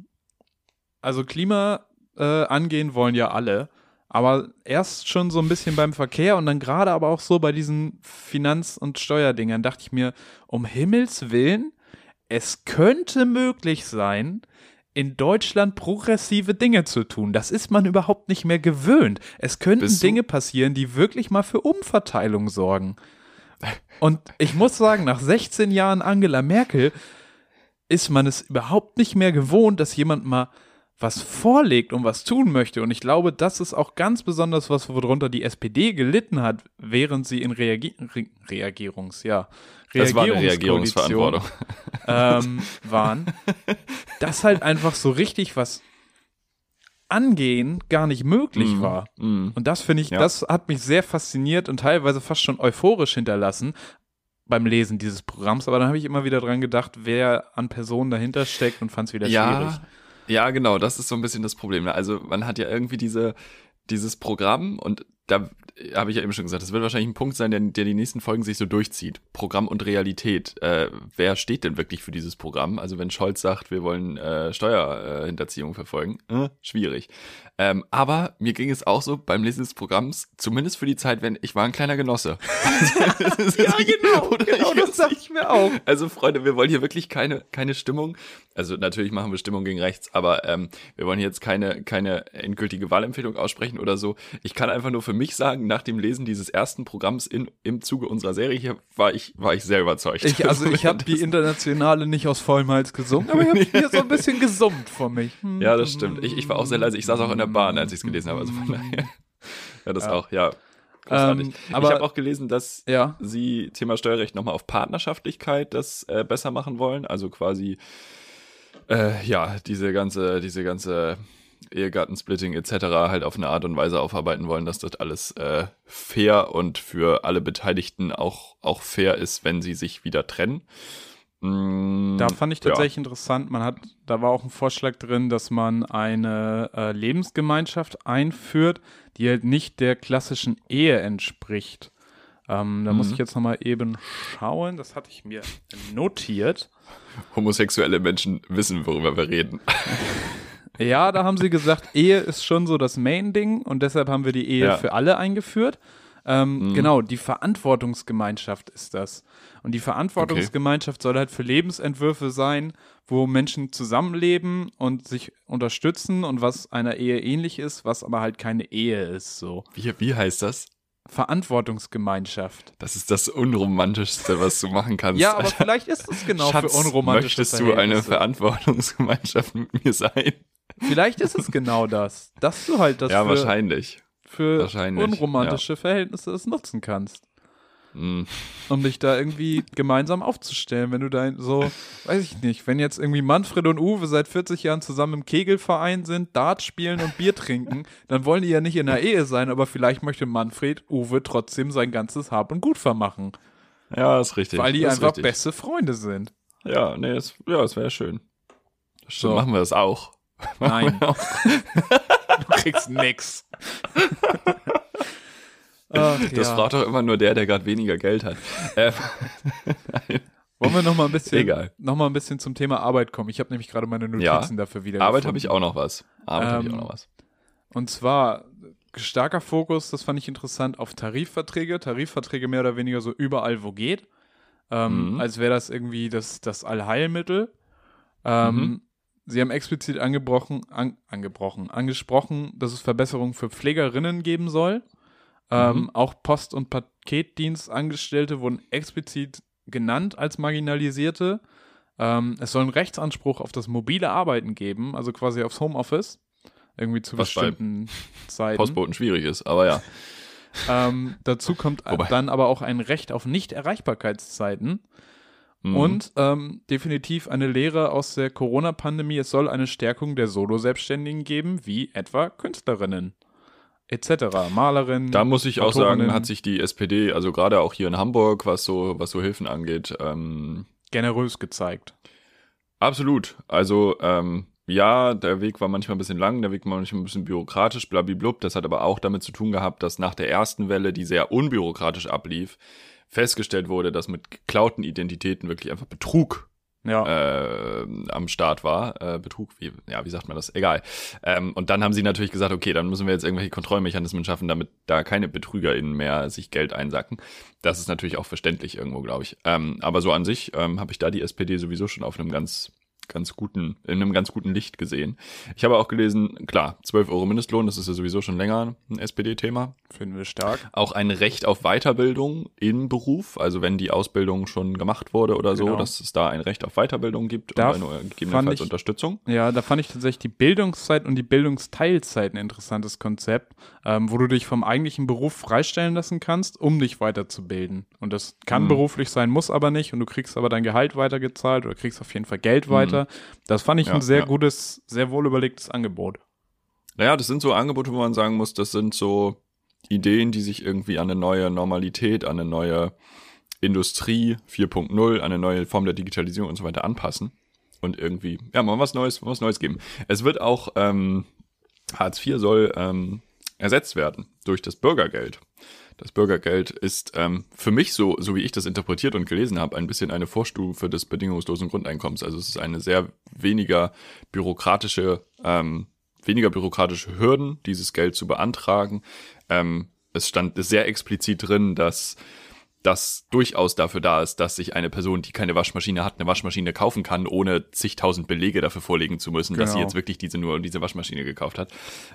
also Klima äh, angehen wollen ja alle, aber erst schon so ein bisschen beim Verkehr und dann gerade aber auch so bei diesen Finanz- und Steuerdingern dachte ich mir, um Himmels Willen, es könnte möglich sein, in Deutschland progressive Dinge zu tun. Das ist man überhaupt nicht mehr gewöhnt. Es könnten Dinge passieren, die wirklich mal für Umverteilung sorgen. Und ich muss sagen, nach 16 Jahren Angela Merkel ist man es überhaupt nicht mehr gewohnt, dass jemand mal was vorlegt und was tun möchte. Und ich glaube, das ist auch ganz besonders was, worunter die SPD gelitten hat, während sie in Reagi Re Reagierungs, ja, Reagierungsverantwortung. ähm, waren, dass halt einfach so richtig was angehen gar nicht möglich Mhm. war. Mhm. Und das finde ich, Ja. das hat mich sehr fasziniert und teilweise fast schon euphorisch hinterlassen beim Lesen dieses Programms. Aber dann habe ich immer wieder dran gedacht, wer an Personen dahinter steckt und fand es wieder schwierig. Ja, genau, das ist so ein bisschen das Problem. ne? Also man hat ja irgendwie diese, dieses Programm und da habe ich ja eben schon gesagt, das wird wahrscheinlich ein Punkt sein, der, der die nächsten Folgen sich so durchzieht. Programm und Realität. Äh, wer steht denn wirklich für dieses Programm? Also wenn Scholz sagt, wir wollen äh, Steuerhinterziehung verfolgen, äh, schwierig. Ähm, aber mir ging es auch so beim Lesen des Programms, zumindest für die Zeit, wenn ich war ein kleiner Genosse. ja, genau, genau das dachte ich mir auch. Also Freunde, wir wollen hier wirklich keine, keine Stimmung. Also natürlich machen wir Stimmung gegen rechts, aber ähm, wir wollen jetzt keine, keine endgültige Wahlempfehlung aussprechen oder so. Ich kann einfach nur für mich sagen, nach dem Lesen dieses ersten Programms in, im Zuge unserer Serie hier war ich, war ich sehr überzeugt. Ich, also ich habe die Internationale nicht aus vollem Hals gesungen, aber ich habe hier so ein bisschen gesummt vor mich. Ja, das stimmt. Ich, ich war auch sehr leise. Ich saß auch in der Bahn, als ich es gelesen habe. Also von daher. Ja, das ja. auch, ja. Ähm, aber, ich habe auch gelesen, dass ja. sie Thema Steuerrecht nochmal auf Partnerschaftlichkeit das äh, besser machen wollen. Also quasi, äh, ja, diese ganze, diese ganze Ehegattensplitting etc. halt auf eine Art und Weise aufarbeiten wollen, dass das alles äh, fair und für alle Beteiligten auch, auch fair ist, wenn sie sich wieder trennen. Mm, da fand ich tatsächlich ja. interessant, man hat, da war auch ein Vorschlag drin, dass man eine äh, Lebensgemeinschaft einführt, die halt nicht der klassischen Ehe entspricht. Ähm, da mhm. muss ich jetzt nochmal eben schauen, das hatte ich mir notiert. Homosexuelle Menschen wissen, worüber wir reden. Ja, da haben sie gesagt, Ehe ist schon so das Main-Ding und deshalb haben wir die Ehe ja. für alle eingeführt. Ähm, mhm. Genau, die Verantwortungsgemeinschaft ist das. Und die Verantwortungsgemeinschaft okay. soll halt für Lebensentwürfe sein, wo Menschen zusammenleben und sich unterstützen und was einer Ehe ähnlich ist, was aber halt keine Ehe ist. So. Wie, wie heißt das? Verantwortungsgemeinschaft. Das ist das Unromantischste, was du machen kannst. ja, aber vielleicht ist es genau Schatz, für unromantische Möchtest du eine Verantwortungsgemeinschaft mit mir sein? Vielleicht ist es genau das, dass du halt das ja, für, wahrscheinlich. für wahrscheinlich, unromantische ja. Verhältnisse das nutzen kannst. Mm. Um dich da irgendwie gemeinsam aufzustellen, wenn du da so, weiß ich nicht, wenn jetzt irgendwie Manfred und Uwe seit 40 Jahren zusammen im Kegelverein sind, Dart spielen und Bier trinken, dann wollen die ja nicht in der Ehe sein, aber vielleicht möchte Manfred Uwe trotzdem sein ganzes Hab und Gut vermachen. Ja, ist richtig. Weil die einfach richtig. beste Freunde sind. Ja, nee, es, ja, es wäre schön. So. Machen wir das auch. Nein. du kriegst nix. Ach, das ja. fragt doch immer nur der, der gerade weniger Geld hat. Ähm, Wollen wir noch mal ein bisschen, Egal. noch mal ein bisschen zum Thema Arbeit kommen? Ich habe nämlich gerade meine Notizen ja, dafür wieder. Arbeit habe ich auch noch was. Arbeit ähm, habe ich auch noch was. Und zwar starker Fokus, das fand ich interessant, auf Tarifverträge. Tarifverträge mehr oder weniger so überall, wo geht. Ähm, mhm. Als wäre das irgendwie das, das Allheilmittel. Ähm, mhm. Sie haben explizit angebrochen, an, angebrochen, angesprochen, dass es Verbesserungen für Pflegerinnen geben soll. Ähm, mhm. Auch Post- und Paketdienstangestellte wurden explizit genannt als Marginalisierte. Ähm, es soll einen Rechtsanspruch auf das mobile Arbeiten geben, also quasi aufs Homeoffice. Irgendwie zu Was bestimmten Zeiten. Postboten schwierig ist, aber ja. Ähm, dazu kommt Wobei. dann aber auch ein Recht auf Nicht-Erreichbarkeitszeiten. Mhm. Und ähm, definitiv eine Lehre aus der Corona-Pandemie. Es soll eine Stärkung der Solo-Selbstständigen geben, wie etwa Künstlerinnen etc. Malerinnen. Da muss ich auch sagen, hat sich die SPD, also gerade auch hier in Hamburg, was so, was so Hilfen angeht, ähm, generös gezeigt. Absolut. Also ähm, ja, der Weg war manchmal ein bisschen lang, der Weg war manchmal ein bisschen bürokratisch, blablablub. Das hat aber auch damit zu tun gehabt, dass nach der ersten Welle, die sehr unbürokratisch ablief, festgestellt wurde, dass mit geklauten Identitäten wirklich einfach Betrug ja. äh, am Start war. Äh, Betrug, wie, ja, wie sagt man das? Egal. Ähm, und dann haben sie natürlich gesagt, okay, dann müssen wir jetzt irgendwelche Kontrollmechanismen schaffen, damit da keine BetrügerInnen mehr sich Geld einsacken. Das ist natürlich auch verständlich irgendwo, glaube ich. Ähm, aber so an sich ähm, habe ich da die SPD sowieso schon auf einem ganz ganz guten, in einem ganz guten Licht gesehen. Ich habe auch gelesen, klar, 12 Euro Mindestlohn, das ist ja sowieso schon länger ein SPD-Thema. Finden wir stark. Auch ein Recht auf Weiterbildung im Beruf, also wenn die Ausbildung schon gemacht wurde oder genau. so, dass es da ein Recht auf Weiterbildung gibt da und eine gegebenenfalls ich, Unterstützung. Ja, da fand ich tatsächlich die Bildungszeit und die Bildungsteilzeit ein interessantes Konzept, ähm, wo du dich vom eigentlichen Beruf freistellen lassen kannst, um dich weiterzubilden. Und das kann mhm. beruflich sein, muss aber nicht und du kriegst aber dein Gehalt weitergezahlt oder kriegst auf jeden Fall Geld weiter. Mhm weiter. Das fand ich ja, ein sehr ja. gutes, sehr wohlüberlegtes Angebot. Naja, das sind so Angebote, wo man sagen muss, das sind so Ideen, die sich irgendwie an eine neue Normalität, an eine neue Industrie 4.0, eine neue Form der Digitalisierung und so weiter anpassen und irgendwie, ja, mal was Neues, mal was Neues geben. Es wird auch, ähm, Hartz IV soll ähm, ersetzt werden durch das Bürgergeld. Das Bürgergeld ist ähm, für mich so, so wie ich das interpretiert und gelesen habe, ein bisschen eine Vorstufe des bedingungslosen Grundeinkommens. Also es ist eine sehr weniger bürokratische, ähm, weniger bürokratische Hürden, dieses Geld zu beantragen. Ähm, es stand sehr explizit drin, dass das durchaus dafür da ist, dass sich eine Person, die keine Waschmaschine hat, eine Waschmaschine kaufen kann, ohne zigtausend Belege dafür vorlegen zu müssen, genau. dass sie genau. jetzt wirklich diese nur diese Waschmaschine gekauft hat.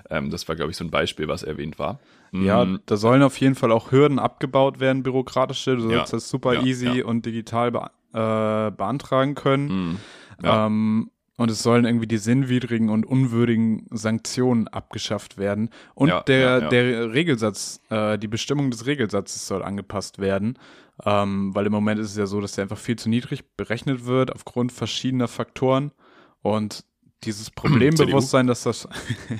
Ähm, das war, glaube ich, so ein Beispiel, was erwähnt war. Ja, mhm. da sollen auf jeden Fall auch Hürden abgebaut werden, bürokratische. Du sollst ja, das super ja, easy ja. und digital be äh, beantragen können. Mhm. Ähm, und es sollen irgendwie die sinnwidrigen und unwürdigen Sanktionen abgeschafft werden. Und ja, der, ja, ja. der Regelsatz, äh, die Bestimmung des Regelsatzes soll angepasst werden. Ähm, weil im Moment ist es ja so, dass der einfach viel zu niedrig berechnet wird aufgrund verschiedener Faktoren. Und dieses Problembewusstsein, dass das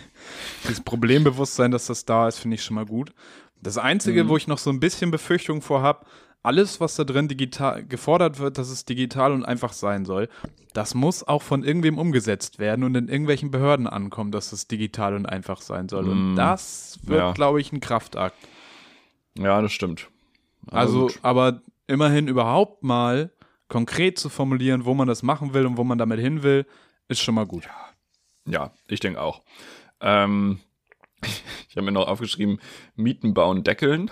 dieses Problembewusstsein, dass das da ist, finde ich schon mal gut. Das Einzige, mhm. wo ich noch so ein bisschen Befürchtung vor habe, alles, was da drin digital gefordert wird, dass es digital und einfach sein soll, das muss auch von irgendwem umgesetzt werden und in irgendwelchen Behörden ankommen, dass es digital und einfach sein soll. Und mm, das wird, ja. glaube ich, ein Kraftakt. Ja, das stimmt. Also, also aber immerhin überhaupt mal konkret zu formulieren, wo man das machen will und wo man damit hin will, ist schon mal gut. Ja, ich denke auch. Ähm, ich habe mir noch aufgeschrieben, Mieten bauen, deckeln.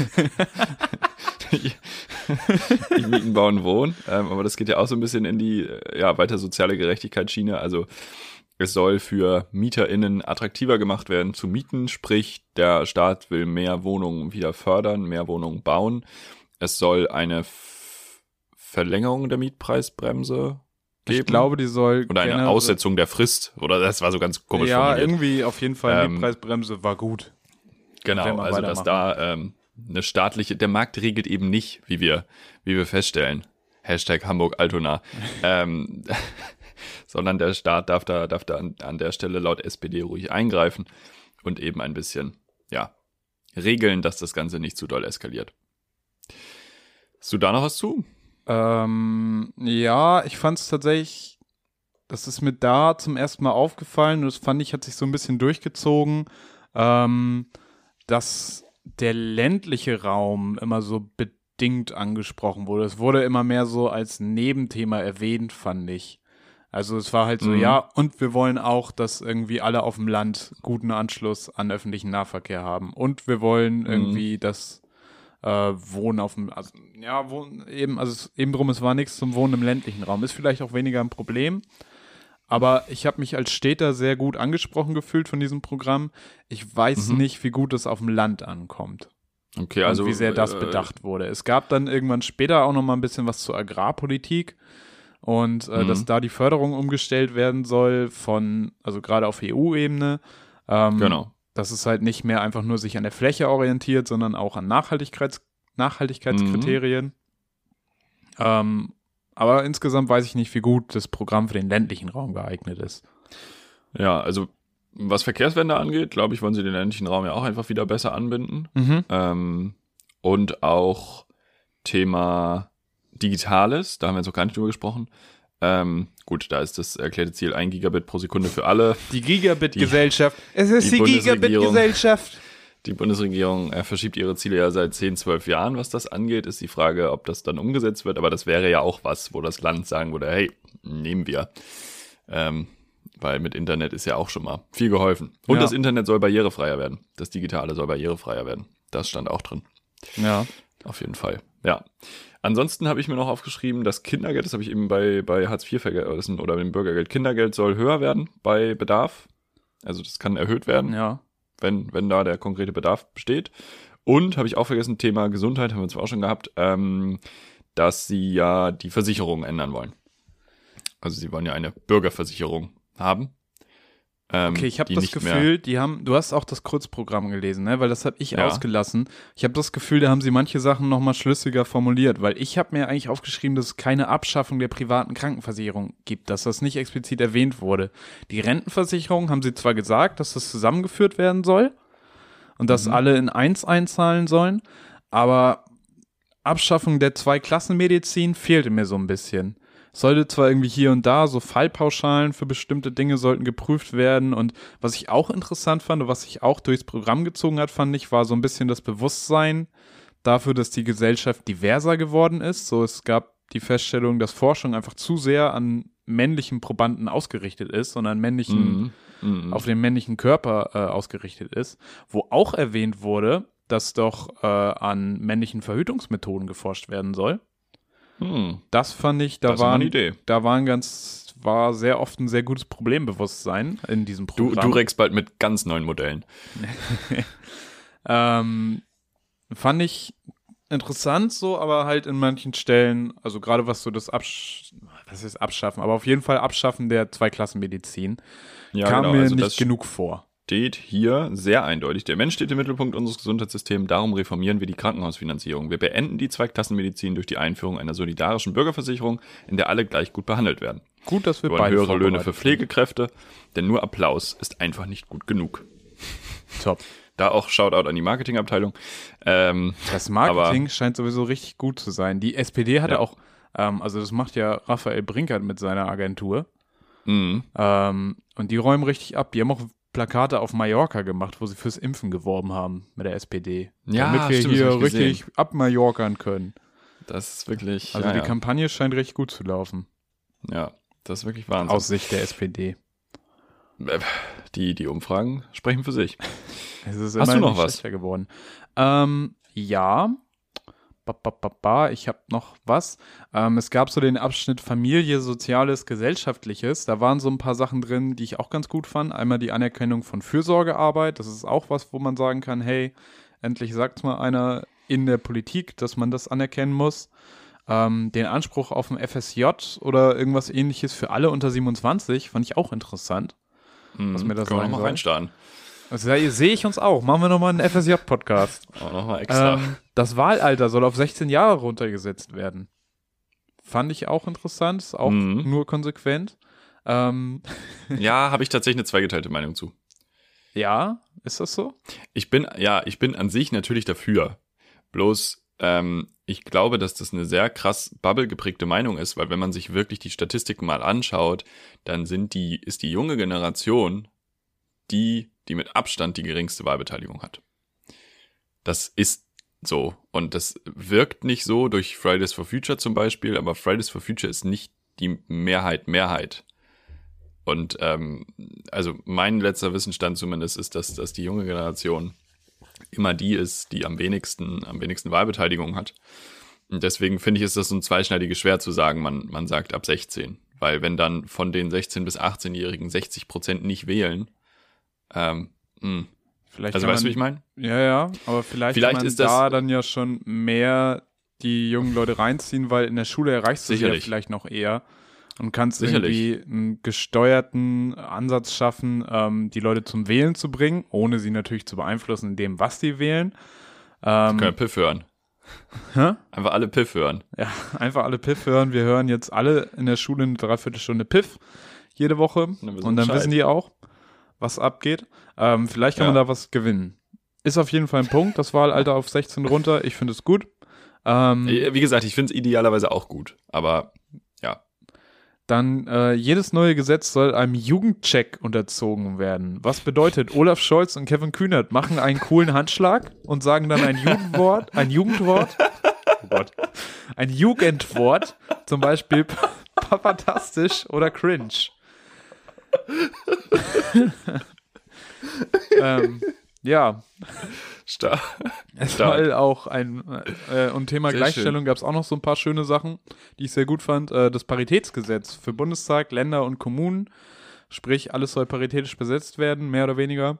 ich, mieten, bauen, wohnen. Ähm, aber das geht ja auch so ein bisschen in die äh, ja, weiter soziale Gerechtigkeitsschiene. Also es soll für MieterInnen attraktiver gemacht werden zu mieten, sprich der Staat will mehr Wohnungen wieder fördern, mehr Wohnungen bauen. Es soll eine Verlängerung der Mietpreisbremse geben. Ich glaube, die soll oder eine Aussetzung der Frist oder das war so ganz komisch Ja, formuliert. irgendwie auf jeden Fall ähm, Mietpreisbremse war gut. Genau, also dass da ähm, eine staatliche, der Markt regelt eben nicht, wie wir, wie wir feststellen. Hashtag Hamburg Altona. ähm, sondern der Staat darf da, darf da an, an der Stelle laut SPD ruhig eingreifen und eben ein bisschen, ja, regeln, dass das Ganze nicht zu doll eskaliert. Hast du da noch was zu? Ähm, ja, ich fand es tatsächlich, das ist mir da zum ersten Mal aufgefallen und das fand ich, hat sich so ein bisschen durchgezogen, ähm, dass der ländliche Raum immer so bedingt angesprochen wurde. Es wurde immer mehr so als Nebenthema erwähnt, fand ich. Also es war halt so, mhm. ja, und wir wollen auch, dass irgendwie alle auf dem Land guten Anschluss an öffentlichen Nahverkehr haben. Und wir wollen mhm. irgendwie, dass äh, Wohnen auf dem, also, ja, wohnen eben, also es, eben drum, es war nichts zum Wohnen im ländlichen Raum. Ist vielleicht auch weniger ein Problem. Aber ich habe mich als Städter sehr gut angesprochen gefühlt von diesem Programm. Ich weiß mhm. nicht, wie gut es auf dem Land ankommt. Okay, also und wie sehr das äh, bedacht wurde. Es gab dann irgendwann später auch noch mal ein bisschen was zur Agrarpolitik und äh, mhm. dass da die Förderung umgestellt werden soll von, also gerade auf EU-Ebene. Ähm, genau. Dass es halt nicht mehr einfach nur sich an der Fläche orientiert, sondern auch an Nachhaltigkeits Nachhaltigkeitskriterien. Mhm. Ähm, aber insgesamt weiß ich nicht, wie gut das Programm für den ländlichen Raum geeignet ist. Ja, also was Verkehrswende angeht, glaube ich, wollen sie den ländlichen Raum ja auch einfach wieder besser anbinden. Mhm. Ähm, und auch Thema Digitales, da haben wir jetzt noch gar nicht drüber gesprochen. Ähm, gut, da ist das erklärte Ziel ein Gigabit pro Sekunde für alle. Die Gigabit-Gesellschaft. Es ist die, die Gigabit-Gesellschaft die Bundesregierung äh, verschiebt ihre Ziele ja seit 10, 12 Jahren, was das angeht. Ist die Frage, ob das dann umgesetzt wird. Aber das wäre ja auch was, wo das Land sagen würde, hey, nehmen wir. Ähm, weil mit Internet ist ja auch schon mal viel geholfen. Und ja. das Internet soll barrierefreier werden. Das Digitale soll barrierefreier werden. Das stand auch drin. Ja. Auf jeden Fall. Ja. Ansonsten habe ich mir noch aufgeschrieben, das Kindergeld, das habe ich eben bei, bei Hartz IV vergessen oder dem Bürgergeld. Kindergeld soll höher werden bei Bedarf. Also das kann erhöht werden. Ja wenn, wenn da der konkrete Bedarf besteht. Und habe ich auch vergessen, Thema Gesundheit haben wir zwar auch schon gehabt, ähm, dass sie ja die Versicherung ändern wollen. Also sie wollen ja eine Bürgerversicherung haben. Ähm, okay, ich habe das Gefühl, die haben, du hast auch das Kurzprogramm gelesen, ne? Weil das habe ich ja. ausgelassen. Ich habe das Gefühl, da haben sie manche Sachen nochmal schlüssiger formuliert, weil ich habe mir eigentlich aufgeschrieben, dass es keine Abschaffung der privaten Krankenversicherung gibt, dass das nicht explizit erwähnt wurde. Die Rentenversicherung haben sie zwar gesagt, dass das zusammengeführt werden soll und dass mhm. alle in eins einzahlen sollen, aber Abschaffung der Zweiklassenmedizin fehlte mir so ein bisschen. Sollte zwar irgendwie hier und da so Fallpauschalen für bestimmte Dinge sollten geprüft werden und was ich auch interessant fand und was sich auch durchs Programm gezogen hat, fand ich, war so ein bisschen das Bewusstsein dafür, dass die Gesellschaft diverser geworden ist. So, es gab die Feststellung, dass Forschung einfach zu sehr an männlichen Probanden ausgerichtet ist, sondern männlichen, Mhm. auf den männlichen Körper äh, ausgerichtet ist, wo auch erwähnt wurde, dass doch äh, an männlichen Verhütungsmethoden geforscht werden soll. Hm. Das fand ich, da Das waren, eine Idee. da waren ganz, war sehr oft ein sehr gutes Problembewusstsein in diesem Du, Programm. du regst bald mit ganz neuen Modellen. Ähm, fand ich interessant so, aber halt in manchen Stellen, also gerade was so das Absch was ist Abschaffen, aber auf jeden Fall Abschaffen der Zweiklassenmedizin Ja, kam genau. mir Also nicht genug vor. Steht hier sehr eindeutig. Der Mensch steht im Mittelpunkt unseres Gesundheitssystems. Darum reformieren wir die Krankenhausfinanzierung. Wir beenden die Zweiklassenmedizin durch die Einführung einer solidarischen Bürgerversicherung, in der alle gleich gut behandelt werden. Gut, dass wir Wir beide höhere Löhne für Pflegekräfte, denn nur Applaus ist einfach nicht gut genug. Top. Da auch Shoutout an die Marketingabteilung. Ähm, Das Marketing scheint sowieso richtig gut zu sein. Die SPD hatte Ja. auch, ähm, also das macht ja Raphael Brinkert mit seiner Agentur. mh, Ähm, und die räumen richtig ab. Die haben auch Plakate auf Mallorca gemacht, wo sie fürs Impfen geworben haben mit der SPD. Ja, damit wir stimmt, hier richtig abmallorcern können. das ist wirklich, Also ja, die ja. Kampagne scheint recht gut zu laufen. ja, das ist wirklich Wahnsinn. Aus Sicht der SPD. Die, die Umfragen sprechen für sich. Es ist Hast du noch was? geworden. Ähm, ja. Ich habe noch was. Ähm, es gab so den Abschnitt Familie, Soziales, Gesellschaftliches. Da waren so ein paar Sachen drin, die ich auch ganz gut fand. Einmal die Anerkennung von Fürsorgearbeit. Das ist auch was, wo man sagen kann, hey, endlich sagt mal einer in der Politik, dass man das anerkennen muss. Ähm, den Anspruch auf ein FSJ oder irgendwas ähnliches für alle unter 27 fand ich auch interessant. Was mir das Können wir sagen noch mal soll. reinstarren. Also da sehe ich uns auch. Machen wir nochmal einen FSJ-Podcast. Auch noch mal extra. Ähm, das Wahlalter soll auf 16 Jahre runtergesetzt werden. Fand ich auch interessant, ist auch Mhm. nur konsequent. Ähm, ja, habe ich tatsächlich eine zweigeteilte Meinung zu. ja, ist das so? Ich bin, ja, ich bin an sich natürlich dafür. Bloß, ähm, ich glaube, dass das eine sehr krass Bubble geprägte Meinung ist, weil wenn man sich wirklich die Statistiken mal anschaut, dann sind die, ist die junge Generation die, die mit Abstand die geringste Wahlbeteiligung hat. Das ist so. Und das wirkt nicht so durch Fridays for Future zum Beispiel, aber Fridays for Future ist nicht die Mehrheit, Mehrheit. Und ähm, also mein letzter Wissensstand zumindest ist, dass, dass die junge Generation immer die ist, die am wenigsten, am wenigsten Wahlbeteiligung hat. Und deswegen finde ich, ist das so ein zweischneidiges Schwert zu sagen, man, man sagt ab 16. Weil wenn dann von den 16- bis 18-Jährigen 60 Prozent nicht wählen, ähm, mh. Vielleicht also weißt du, wie ich meine? Ja, ja, aber vielleicht, Vielleicht kann man da dann ja schon mehr die jungen Leute reinziehen, weil in der Schule erreichst du sie ja vielleicht noch eher und kannst Sicherlich. irgendwie einen gesteuerten Ansatz schaffen, ähm, die Leute zum Wählen zu bringen, ohne sie natürlich zu beeinflussen in dem, was sie wählen. Ähm, Können wir Piff hören. Hä? Einfach alle Piff hören. Ja, einfach alle Piff hören. Wir hören jetzt alle in der Schule eine Dreiviertelstunde Piff jede Woche. dann wissen und dann wissen die auch, was abgeht. Ähm, vielleicht kann Ja. man da was gewinnen. Ist auf jeden Fall ein Punkt, das Wahlalter auf 16 runter. Ich finde es gut. Ähm, Wie gesagt, ich finde es idealerweise auch gut. Aber ja, Dann äh, jedes neue Gesetz soll einem Jugendcheck unterzogen werden. Was bedeutet, Olaf Scholz und Kevin Kühnert machen einen coolen Handschlag und sagen dann ein Jugendwort, ein Jugendwort, oh Gott, ein Jugendwort, zum Beispiel papatastisch oder cringe. ähm, ja, stark. es soll auch ein äh, und Thema Sehr Gleichstellung gab es auch noch so ein paar schöne Sachen, die ich sehr gut fand. Äh, das Paritätsgesetz für Bundestag, Länder und Kommunen, sprich alles soll paritätisch besetzt werden, mehr oder weniger.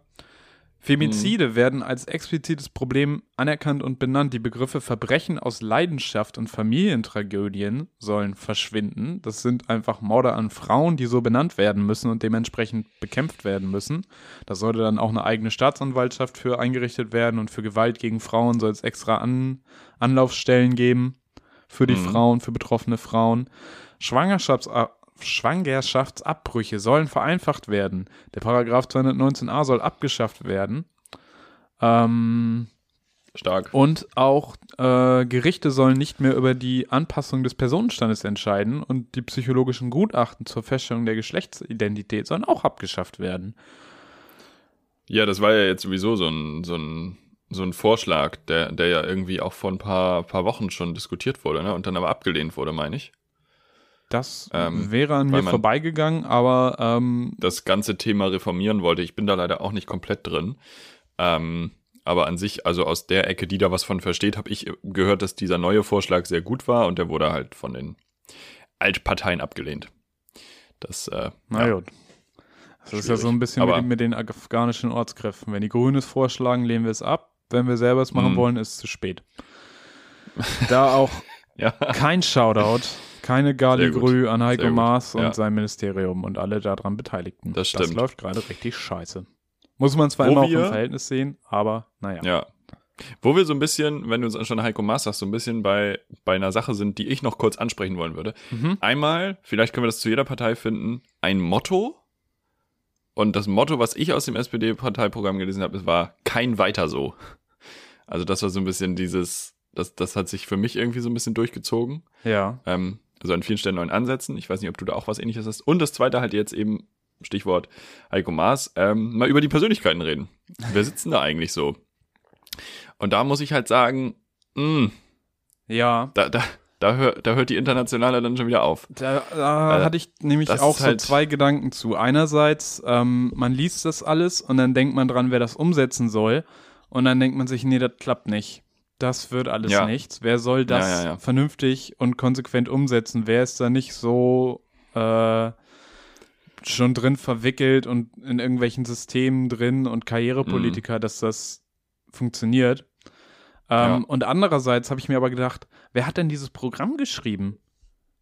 Femizide werden als explizites Problem anerkannt und benannt. Die Begriffe Verbrechen aus Leidenschaft und Familientragödien sollen verschwinden. Das sind einfach Morde an Frauen, die so benannt werden müssen und dementsprechend bekämpft werden müssen. Da sollte dann auch eine eigene Staatsanwaltschaft für eingerichtet werden und für Gewalt gegen Frauen soll es extra An Anlaufstellen geben für die Mhm. Frauen, für betroffene Frauen. Schwangerschafts Schwangerschaftsabbrüche sollen vereinfacht werden. Der Paragraph 219a soll abgeschafft werden. Ähm, Stark. Und auch äh, Gerichte sollen nicht mehr über die Anpassung des Personenstandes entscheiden und die psychologischen Gutachten zur Feststellung der Geschlechtsidentität sollen auch abgeschafft werden. Ja, das war ja jetzt sowieso so ein, so ein, so ein Vorschlag, der, der ja irgendwie auch vor ein paar, paar Wochen schon diskutiert wurde, ne? Und dann aber abgelehnt wurde, meine ich. Das Ähm, wäre an mir vorbeigegangen, aber ähm, Das ganze Thema reformieren wollte. Ich bin da leider auch nicht komplett drin. Ähm, aber an sich, also aus der Ecke, die da was von versteht, habe ich gehört, dass dieser neue Vorschlag sehr gut war und der wurde halt von den Altparteien abgelehnt. Das, äh, na ja. gut. Das ist ja so ein bisschen Aber- wie mit den afghanischen Ortskräften. Wenn die Grünen es vorschlagen, lehnen wir es ab. Wenn wir selber es machen Mhm. wollen, ist es zu spät. Da auch ja. kein Shoutout, keine Gali Sehr gut. Grü an Heiko. Maas und Ja. sein Ministerium und alle daran Beteiligten. Das Das stimmt. läuft gerade richtig scheiße. Muss man zwar Wo immer auch im Verhältnis sehen, aber naja. Ja. Wo wir so ein bisschen, wenn du uns schon Heiko Maas sagst, so ein bisschen bei, bei einer Sache sind, die ich noch kurz ansprechen wollen würde. Mhm. Einmal, vielleicht können wir das zu jeder Partei finden, ein Motto. Und das Motto, was ich aus dem SPD-Parteiprogramm gelesen habe, war kein weiter so. Also das war so ein bisschen dieses, das, das hat sich für mich irgendwie so ein bisschen durchgezogen. Ja. Ähm, also an vielen Stellen neuen Ansätzen. Ich weiß nicht, ob du da auch was ähnliches hast. Und das zweite halt jetzt eben, Stichwort Heiko Maas, ähm, mal über die Persönlichkeiten reden. Wer sitzen da eigentlich so? Und da muss ich halt sagen, mh, Ja. da, da, da, hör, da hört die Internationale dann schon wieder auf. Da, da Äh, hatte ich nämlich auch ist halt- so zwei Gedanken zu. Einerseits, ähm, man liest das alles und dann denkt man dran, wer das umsetzen soll. Und dann denkt man sich, nee, das klappt nicht. Das wird alles Ja. nichts. Wer soll das Ja, vernünftig und konsequent umsetzen? Wer ist da nicht so äh, schon drin verwickelt und in irgendwelchen Systemen drin und Karrierepolitiker, dass das funktioniert? Ähm. Und andererseits habe ich mir aber gedacht, wer hat denn dieses Programm geschrieben?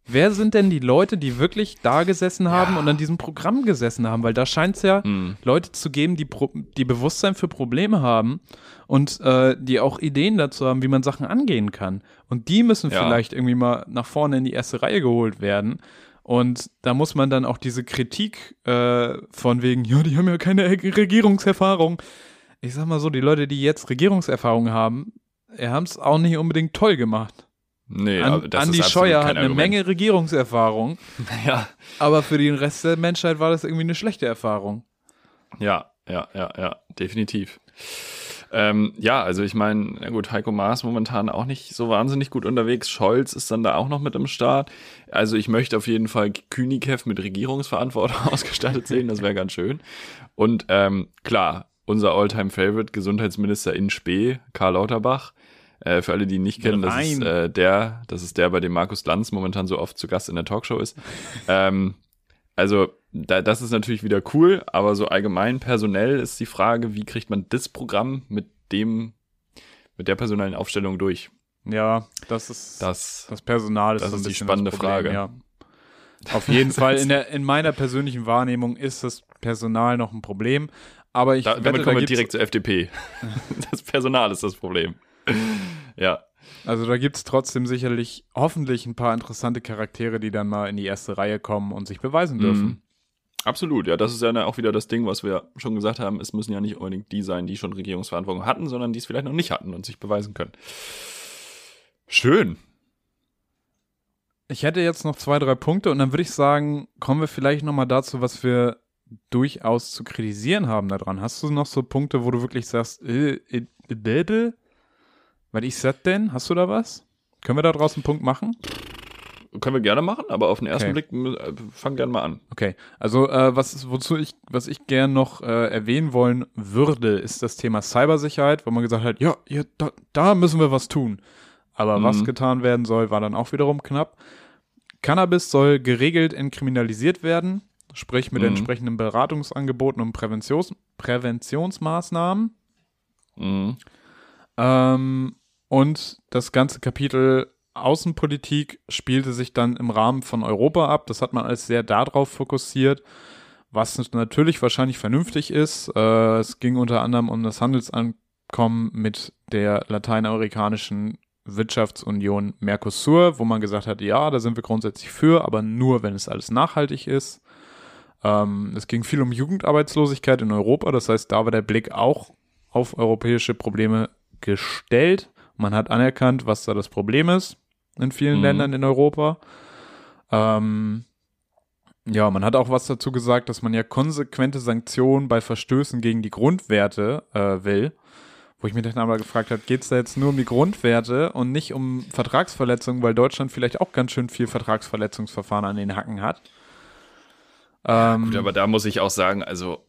Wer sind denn die Leute, die wirklich da gesessen haben Ja. und an diesem Programm gesessen haben? Weil da scheint es ja Hm. Leute zu geben, die, Pro die Bewusstsein für Probleme haben und äh, die auch Ideen dazu haben, wie man Sachen angehen kann. Und die müssen Ja. vielleicht irgendwie mal nach vorne in die erste Reihe geholt werden. Und da muss man dann auch diese Kritik äh, von wegen, ja, die haben ja keine Regierungserfahrung. Ich sag mal so, die Leute, die jetzt Regierungserfahrung haben, haben es auch nicht unbedingt toll gemacht. Nee, aber An, das Andi ist Scheuer hat eine Argument. Menge Regierungserfahrung, Ja, aber für den Rest der Menschheit war das irgendwie eine schlechte Erfahrung. ja, ja, ja, ja, definitiv. Ähm, ja, also ich meine, na gut, Heiko Maas momentan auch nicht so wahnsinnig gut unterwegs. Scholz ist dann da auch noch mit im Start. Also ich möchte auf jeden Fall Kühnikev mit Regierungsverantwortung ausgestattet sehen, das wäre ganz schön. Und ähm, klar, unser Alltime-Favorite, Gesundheitsminister in Spee, Karl Lauterbach. Äh, für alle, die ihn nicht kennen, das ist äh, der, das ist der, bei dem Markus Lanz momentan so oft zu Gast in der Talkshow ist. ähm, also, da, das ist natürlich wieder cool, aber so allgemein personell ist die Frage, wie kriegt man das Programm mit dem, mit der personellen Aufstellung durch? Ja, das ist Das, das Personal ist das so ist die spannende Problem, Frage. Ja. Auf jeden Fall in der in meiner persönlichen Wahrnehmung ist das Personal noch ein Problem, aber ich da, wette, damit da kommen wir gibt's- direkt zur FDP. das Personal ist das Problem. Ja, Also da gibt es trotzdem sicherlich hoffentlich ein paar interessante Charaktere, die dann mal in die erste Reihe kommen und sich beweisen dürfen. Mhm. absolut. Ja, das ist ja auch wieder das Ding, was wir schon gesagt haben. Es müssen ja nicht unbedingt die sein, die schon Regierungsverantwortung hatten, sondern die es vielleicht noch nicht hatten und sich beweisen können. Schön. Ich hätte jetzt noch zwei, drei Punkte und dann würde ich sagen, kommen wir vielleicht noch mal dazu, was wir durchaus zu kritisieren haben daran. Hast du noch so Punkte, wo du wirklich sagst, äh, äh, Was ich sag denn? Hast du da was? Können wir da draußen einen Punkt machen? Können wir gerne machen, aber auf den ersten Okay. Blick äh, fang gerne mal an. Okay, also äh, was wozu ich was ich gern noch äh, erwähnen wollen würde, ist das Thema Cybersicherheit, wo man gesagt hat, ja, ja da, da müssen wir was tun. Aber Mhm. was getan werden soll, war dann auch wiederum knapp. Cannabis soll geregelt entkriminalisiert werden, sprich mit Mhm. entsprechenden Beratungsangeboten und Präventions Präventionsmaßnahmen. Mhm. Ähm, und das ganze Kapitel Außenpolitik spielte sich dann im Rahmen von Europa ab. Das hat man alles sehr darauf fokussiert, was natürlich wahrscheinlich vernünftig ist. Äh, es ging unter anderem um das Handelsankommen mit der lateinamerikanischen Wirtschaftsunion Mercosur, wo man gesagt hat, ja, da sind wir grundsätzlich für, aber nur, wenn es alles nachhaltig ist. Ähm, es ging viel um Jugendarbeitslosigkeit in Europa, das heißt, da war der Blick auch auf europäische Probleme gestellt. Man hat anerkannt, was da das Problem ist in vielen Mhm. Ländern in Europa. Ähm, ja, man hat auch was dazu gesagt, dass man ja konsequente Sanktionen bei Verstößen gegen die Grundwerte äh, will. Wo ich mir dann aber gefragt habe, geht es da jetzt nur um die Grundwerte und nicht um Vertragsverletzungen, weil Deutschland vielleicht auch ganz schön viel Vertragsverletzungsverfahren an den Hacken hat. Ähm, Gut, aber da muss ich auch sagen, also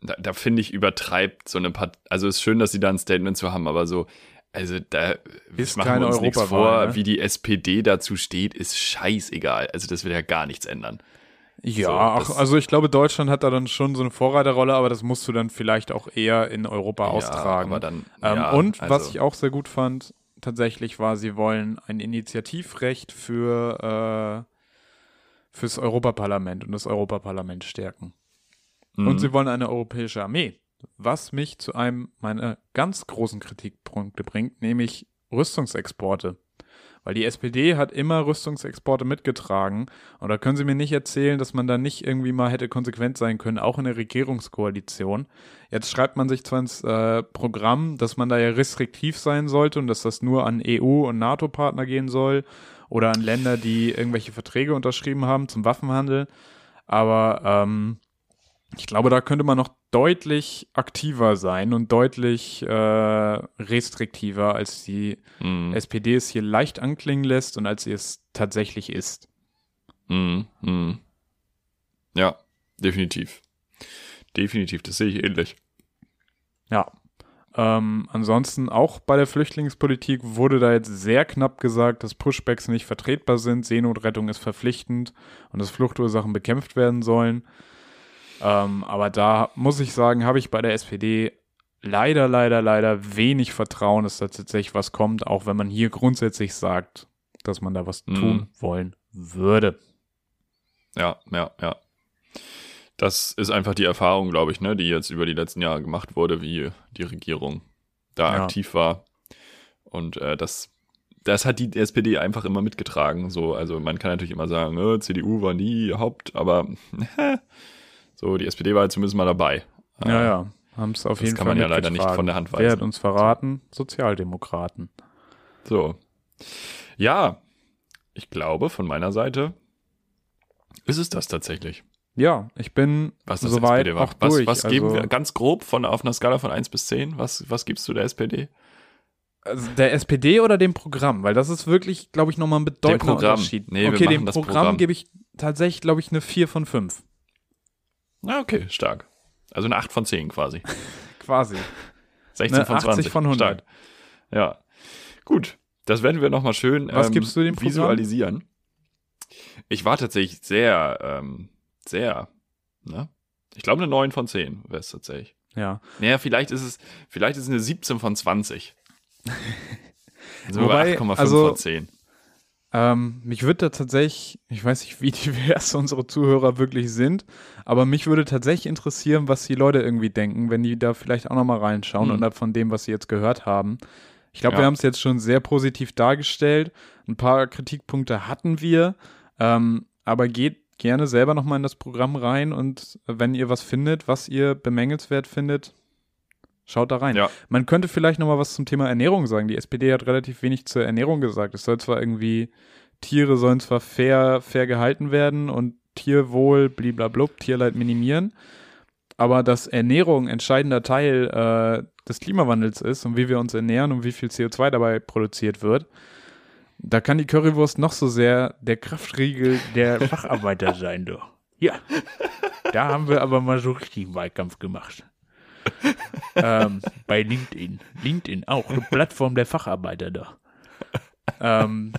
da, da finde ich übertreibt so eine Part also ist schön, dass sie da ein Statement zu haben, aber so also da Ist machen keine wir uns nichts vor, ne? wie die SPD dazu steht, ist scheißegal. Also das wird ja gar nichts ändern. Ja, So, ach, also ich glaube, Deutschland hat da dann schon so eine Vorreiterrolle, aber das musst du dann vielleicht auch eher in Europa austragen. aber dann ähm, ja, und also, was ich auch sehr gut fand, tatsächlich war, sie wollen ein Initiativrecht für äh, fürs Europaparlament und das Europaparlament stärken. mhm. Und sie wollen eine europäische Armee, was mich zu einem meiner ganz großen Kritikpunkte bringt, nämlich Rüstungsexporte. Weil die SPD hat immer Rüstungsexporte mitgetragen und da können sie mir nicht erzählen, dass man da nicht irgendwie mal hätte konsequent sein können, auch in der Regierungskoalition. Jetzt schreibt man sich zwar ins äh, Programm, dass man da ja restriktiv sein sollte und dass das nur an EU- und NATO-Partner gehen soll oder an Länder, die irgendwelche Verträge unterschrieben haben zum Waffenhandel. Aber ähm, ich glaube, da könnte man noch deutlich aktiver sein und deutlich äh, restriktiver, als die Mhm. SPD es hier leicht anklingen lässt und als sie es tatsächlich ist. Mhm. Mhm. Ja, definitiv. Definitiv, das sehe ich ähnlich. Ja. Ähm, ansonsten auch bei der Flüchtlingspolitik wurde da jetzt sehr knapp gesagt, dass Pushbacks nicht vertretbar sind, Seenotrettung ist verpflichtend und dass Fluchtursachen bekämpft werden sollen. Ähm, aber da muss ich sagen, habe ich bei der SPD leider, leider, leider wenig Vertrauen, dass da tatsächlich was kommt, auch wenn man hier grundsätzlich sagt, dass man da was Mhm. tun wollen würde. Ja, ja, ja. Das ist einfach die Erfahrung, glaube ich, ne, die jetzt über die letzten Jahre gemacht wurde, wie die Regierung da Ja. aktiv war. Und äh, das, das hat die SPD einfach immer mitgetragen. So, also man kann natürlich immer sagen, äh, CDU war nie Haupt, aber so, die SPD war halt zumindest mal dabei. Äh, Ja, ja. Haben es auf das jeden kann Fall man ja leider nicht von der Hand Wer hat weisen. uns verraten? Sozialdemokraten. So. Ja, ich glaube, von meiner Seite ist es das tatsächlich. Ja, ich bin Was das soweit SPD war. auch was durch. was geben also, wir ganz grob von auf einer Skala von 1 bis 10? Was, was gibst du der SPD? also der SPD oder dem Programm? Weil das ist wirklich, glaube ich, nochmal ein bedeutender Programm. Unterschied. Nee, okay, dem das Programm, Programm. gebe ich tatsächlich, glaube ich, eine 4 von 5. Ah, okay, stark. Also eine 8 von 10 quasi. Quasi. 16 Eine von 80 20. von 100. Stark. Ja. Gut. Das werden wir nochmal schön Was ähm, gibst du dem Programm? visualisieren. Ich war tatsächlich sehr, ähm, sehr, ne? Ich glaube eine 9 von 10 wäre es tatsächlich. Ja. Naja, vielleicht ist es, vielleicht ist es eine 17 von 20. Also Wobei, 8,5 also- von 10. Ähm, mich würde da tatsächlich, ich weiß nicht, wie divers unsere Zuhörer wirklich sind, aber mich würde tatsächlich interessieren, was die Leute irgendwie denken, wenn die da vielleicht auch nochmal reinschauen Hm. und von dem, was sie jetzt gehört haben. Ich glaube, Ja. wir haben es jetzt schon sehr positiv dargestellt. Ein paar Kritikpunkte hatten wir, ähm, aber geht gerne selber nochmal in das Programm rein und wenn ihr was findet, was ihr bemängelswert findet, schaut da rein. Ja. Man könnte vielleicht nochmal was zum Thema Ernährung sagen. Die SPD hat relativ wenig zur Ernährung gesagt. Es soll zwar irgendwie, Tiere sollen zwar fair, fair gehalten werden und Tierwohl, bliblablub, Tierleid minimieren, aber dass Ernährung ein entscheidender Teil äh, des Klimawandels ist und wie wir uns ernähren und wie viel CO2 dabei produziert wird, da kann die Currywurst noch so sehr der Kraftriegel der Facharbeiter sein, doch. Ja, da haben wir aber mal so richtig einen Wahlkampf gemacht ähm, bei LinkedIn. LinkedIn auch, eine Plattform der Facharbeiter da. Ähm,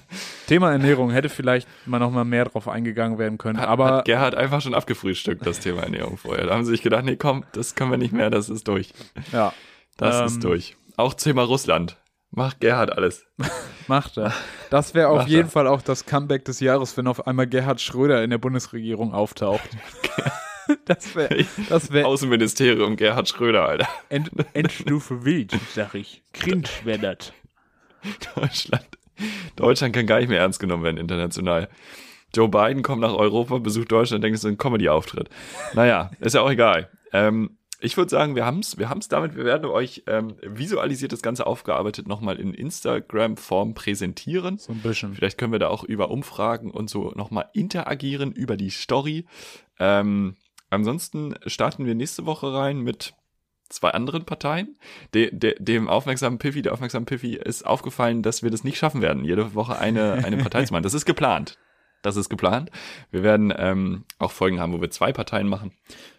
Thema Ernährung hätte vielleicht mal noch mal mehr drauf eingegangen werden können, Hat, aber hat Gerhard einfach schon abgefrühstückt, das Thema Ernährung vorher. Da haben sie sich gedacht, nee, komm, das können wir nicht mehr, das ist durch. ja, Das Ähm, ist durch. Auch Thema Russland. Macht Gerhard alles. macht er. Das wäre auf jeden er. Fall auch das Comeback des Jahres, wenn auf einmal Gerhard Schröder in der Bundesregierung auftaucht. das wäre das wär Außenministerium Gerhard Schröder, Alter. End, Endstufe wild, sag ich. Cringe das. Deutschland. Deutschland kann gar nicht mehr ernst genommen werden international. Joe Biden kommt nach Europa, besucht Deutschland, denkt, es ist ein Comedy-Auftritt. Naja, ist ja auch egal. Ähm, Ich würde sagen, wir haben's, wir haben's damit. Wir werden euch ähm, visualisiert das Ganze aufgearbeitet nochmal in Instagram-Form präsentieren. So ein bisschen. Vielleicht können wir da auch über Umfragen und so nochmal interagieren über die Story. Ähm, ansonsten starten wir nächste Woche rein mit zwei anderen Parteien. De, de, dem aufmerksamen Piffy, der aufmerksamen Piffy ist aufgefallen, dass wir das nicht schaffen werden, jede Woche eine, eine Partei zu machen. Das ist geplant. Das ist geplant. Wir werden ähm, auch Folgen haben, wo wir zwei Parteien machen.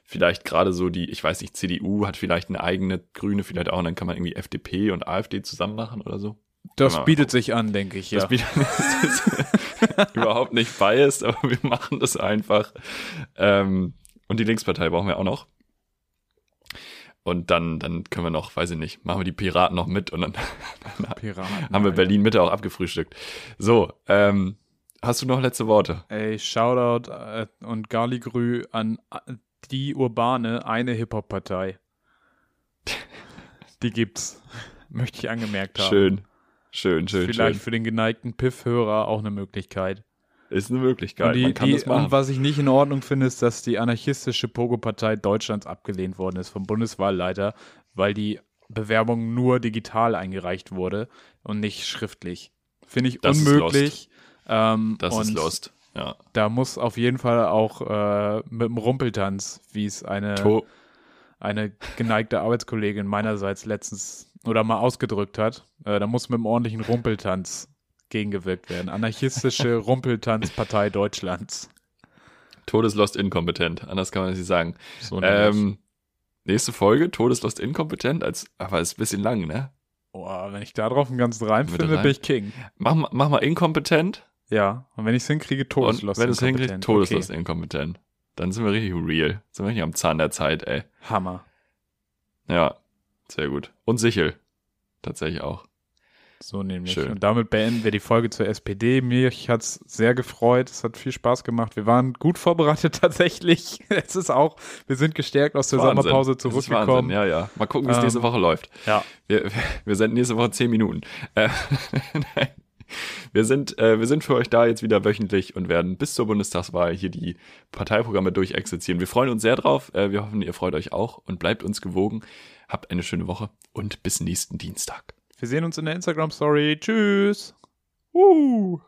Vielleicht gerade so die, ich weiß nicht, CDU hat vielleicht eine eigene Grüne, vielleicht auch, und dann kann man irgendwie FDP und AfD zusammen machen oder so. Das bietet sich an, denke ich, ja. Das, bietet, das ist überhaupt nicht biased, aber wir machen das einfach. Ähm, und die Linkspartei brauchen wir auch noch. Und dann, dann können wir noch, weiß ich nicht, machen wir die Piraten noch mit und dann Piraten. haben wir. Berlin Mitte auch abgefrühstückt. So, ähm, hast du noch letzte Worte? Ey, Shoutout äh, und Garligrü an äh, die Urbane, eine Hip-Hop-Partei. Die gibt's. Möchte ich angemerkt haben. Schön, schön, schön, Vielleicht schön. für den geneigten Piff-Hörer auch eine Möglichkeit. Ist eine Möglichkeit, und, die, man kann die, das machen. und was ich nicht in Ordnung finde, ist, dass die anarchistische Pogo-Partei Deutschlands abgelehnt worden ist vom Bundeswahlleiter, weil die Bewerbung nur digital eingereicht wurde und nicht schriftlich. Finde ich Das ist unmöglich. Ähm, das ist lost. Ja. Da muss auf jeden Fall auch äh, mit dem Rumpeltanz, wie es eine, To eine geneigte Arbeitskollegin meinerseits letztens oder mal ausgedrückt hat, äh, da muss mit einem ordentlichen Rumpeltanz gegengewirkt werden. Anarchistische Rumpeltanzpartei Deutschlands. Todeslost inkompetent, anders kann man es nicht sagen. So. Ähm, nächste Folge, Todeslost inkompetent, als, aber ist ein bisschen lang, ne? Boah, wenn ich da drauf einen ganzen Reim finde, bin ich King. Mach, mal- mach mal inkompetent Ja, und wenn ich es hinkriege, und Todeslost. wenn du es hinkriegst, inkompetent. Todeslost Okay. inkompetent. Dann sind wir richtig real. Sind wir richtig am Zahn der Zeit, ey. Hammer. Ja, sehr gut. Und Sichel. Tatsächlich auch. So nämlich. Schön. Und damit beenden wir die Folge zur SPD. Mich hat's sehr gefreut. Es hat viel Spaß gemacht. Wir waren gut vorbereitet tatsächlich. Es ist auch, wir sind gestärkt aus der Wahnsinn. Sommerpause zurückgekommen. Wahnsinn. Ja, ja. Mal gucken, wie es Ähm, nächste Woche läuft. ja. Wir, wir, wir senden nächste Woche zehn Minuten. Äh, nein. Wir sind, äh, wir sind für euch da jetzt wieder wöchentlich und werden bis zur Bundestagswahl hier die Parteiprogramme durchexerzieren. Wir freuen uns sehr drauf. Äh, wir hoffen, ihr freut euch auch und bleibt uns gewogen. Habt eine schöne Woche und bis nächsten Dienstag. Wir sehen uns in der Instagram-Story. Tschüss. Uh.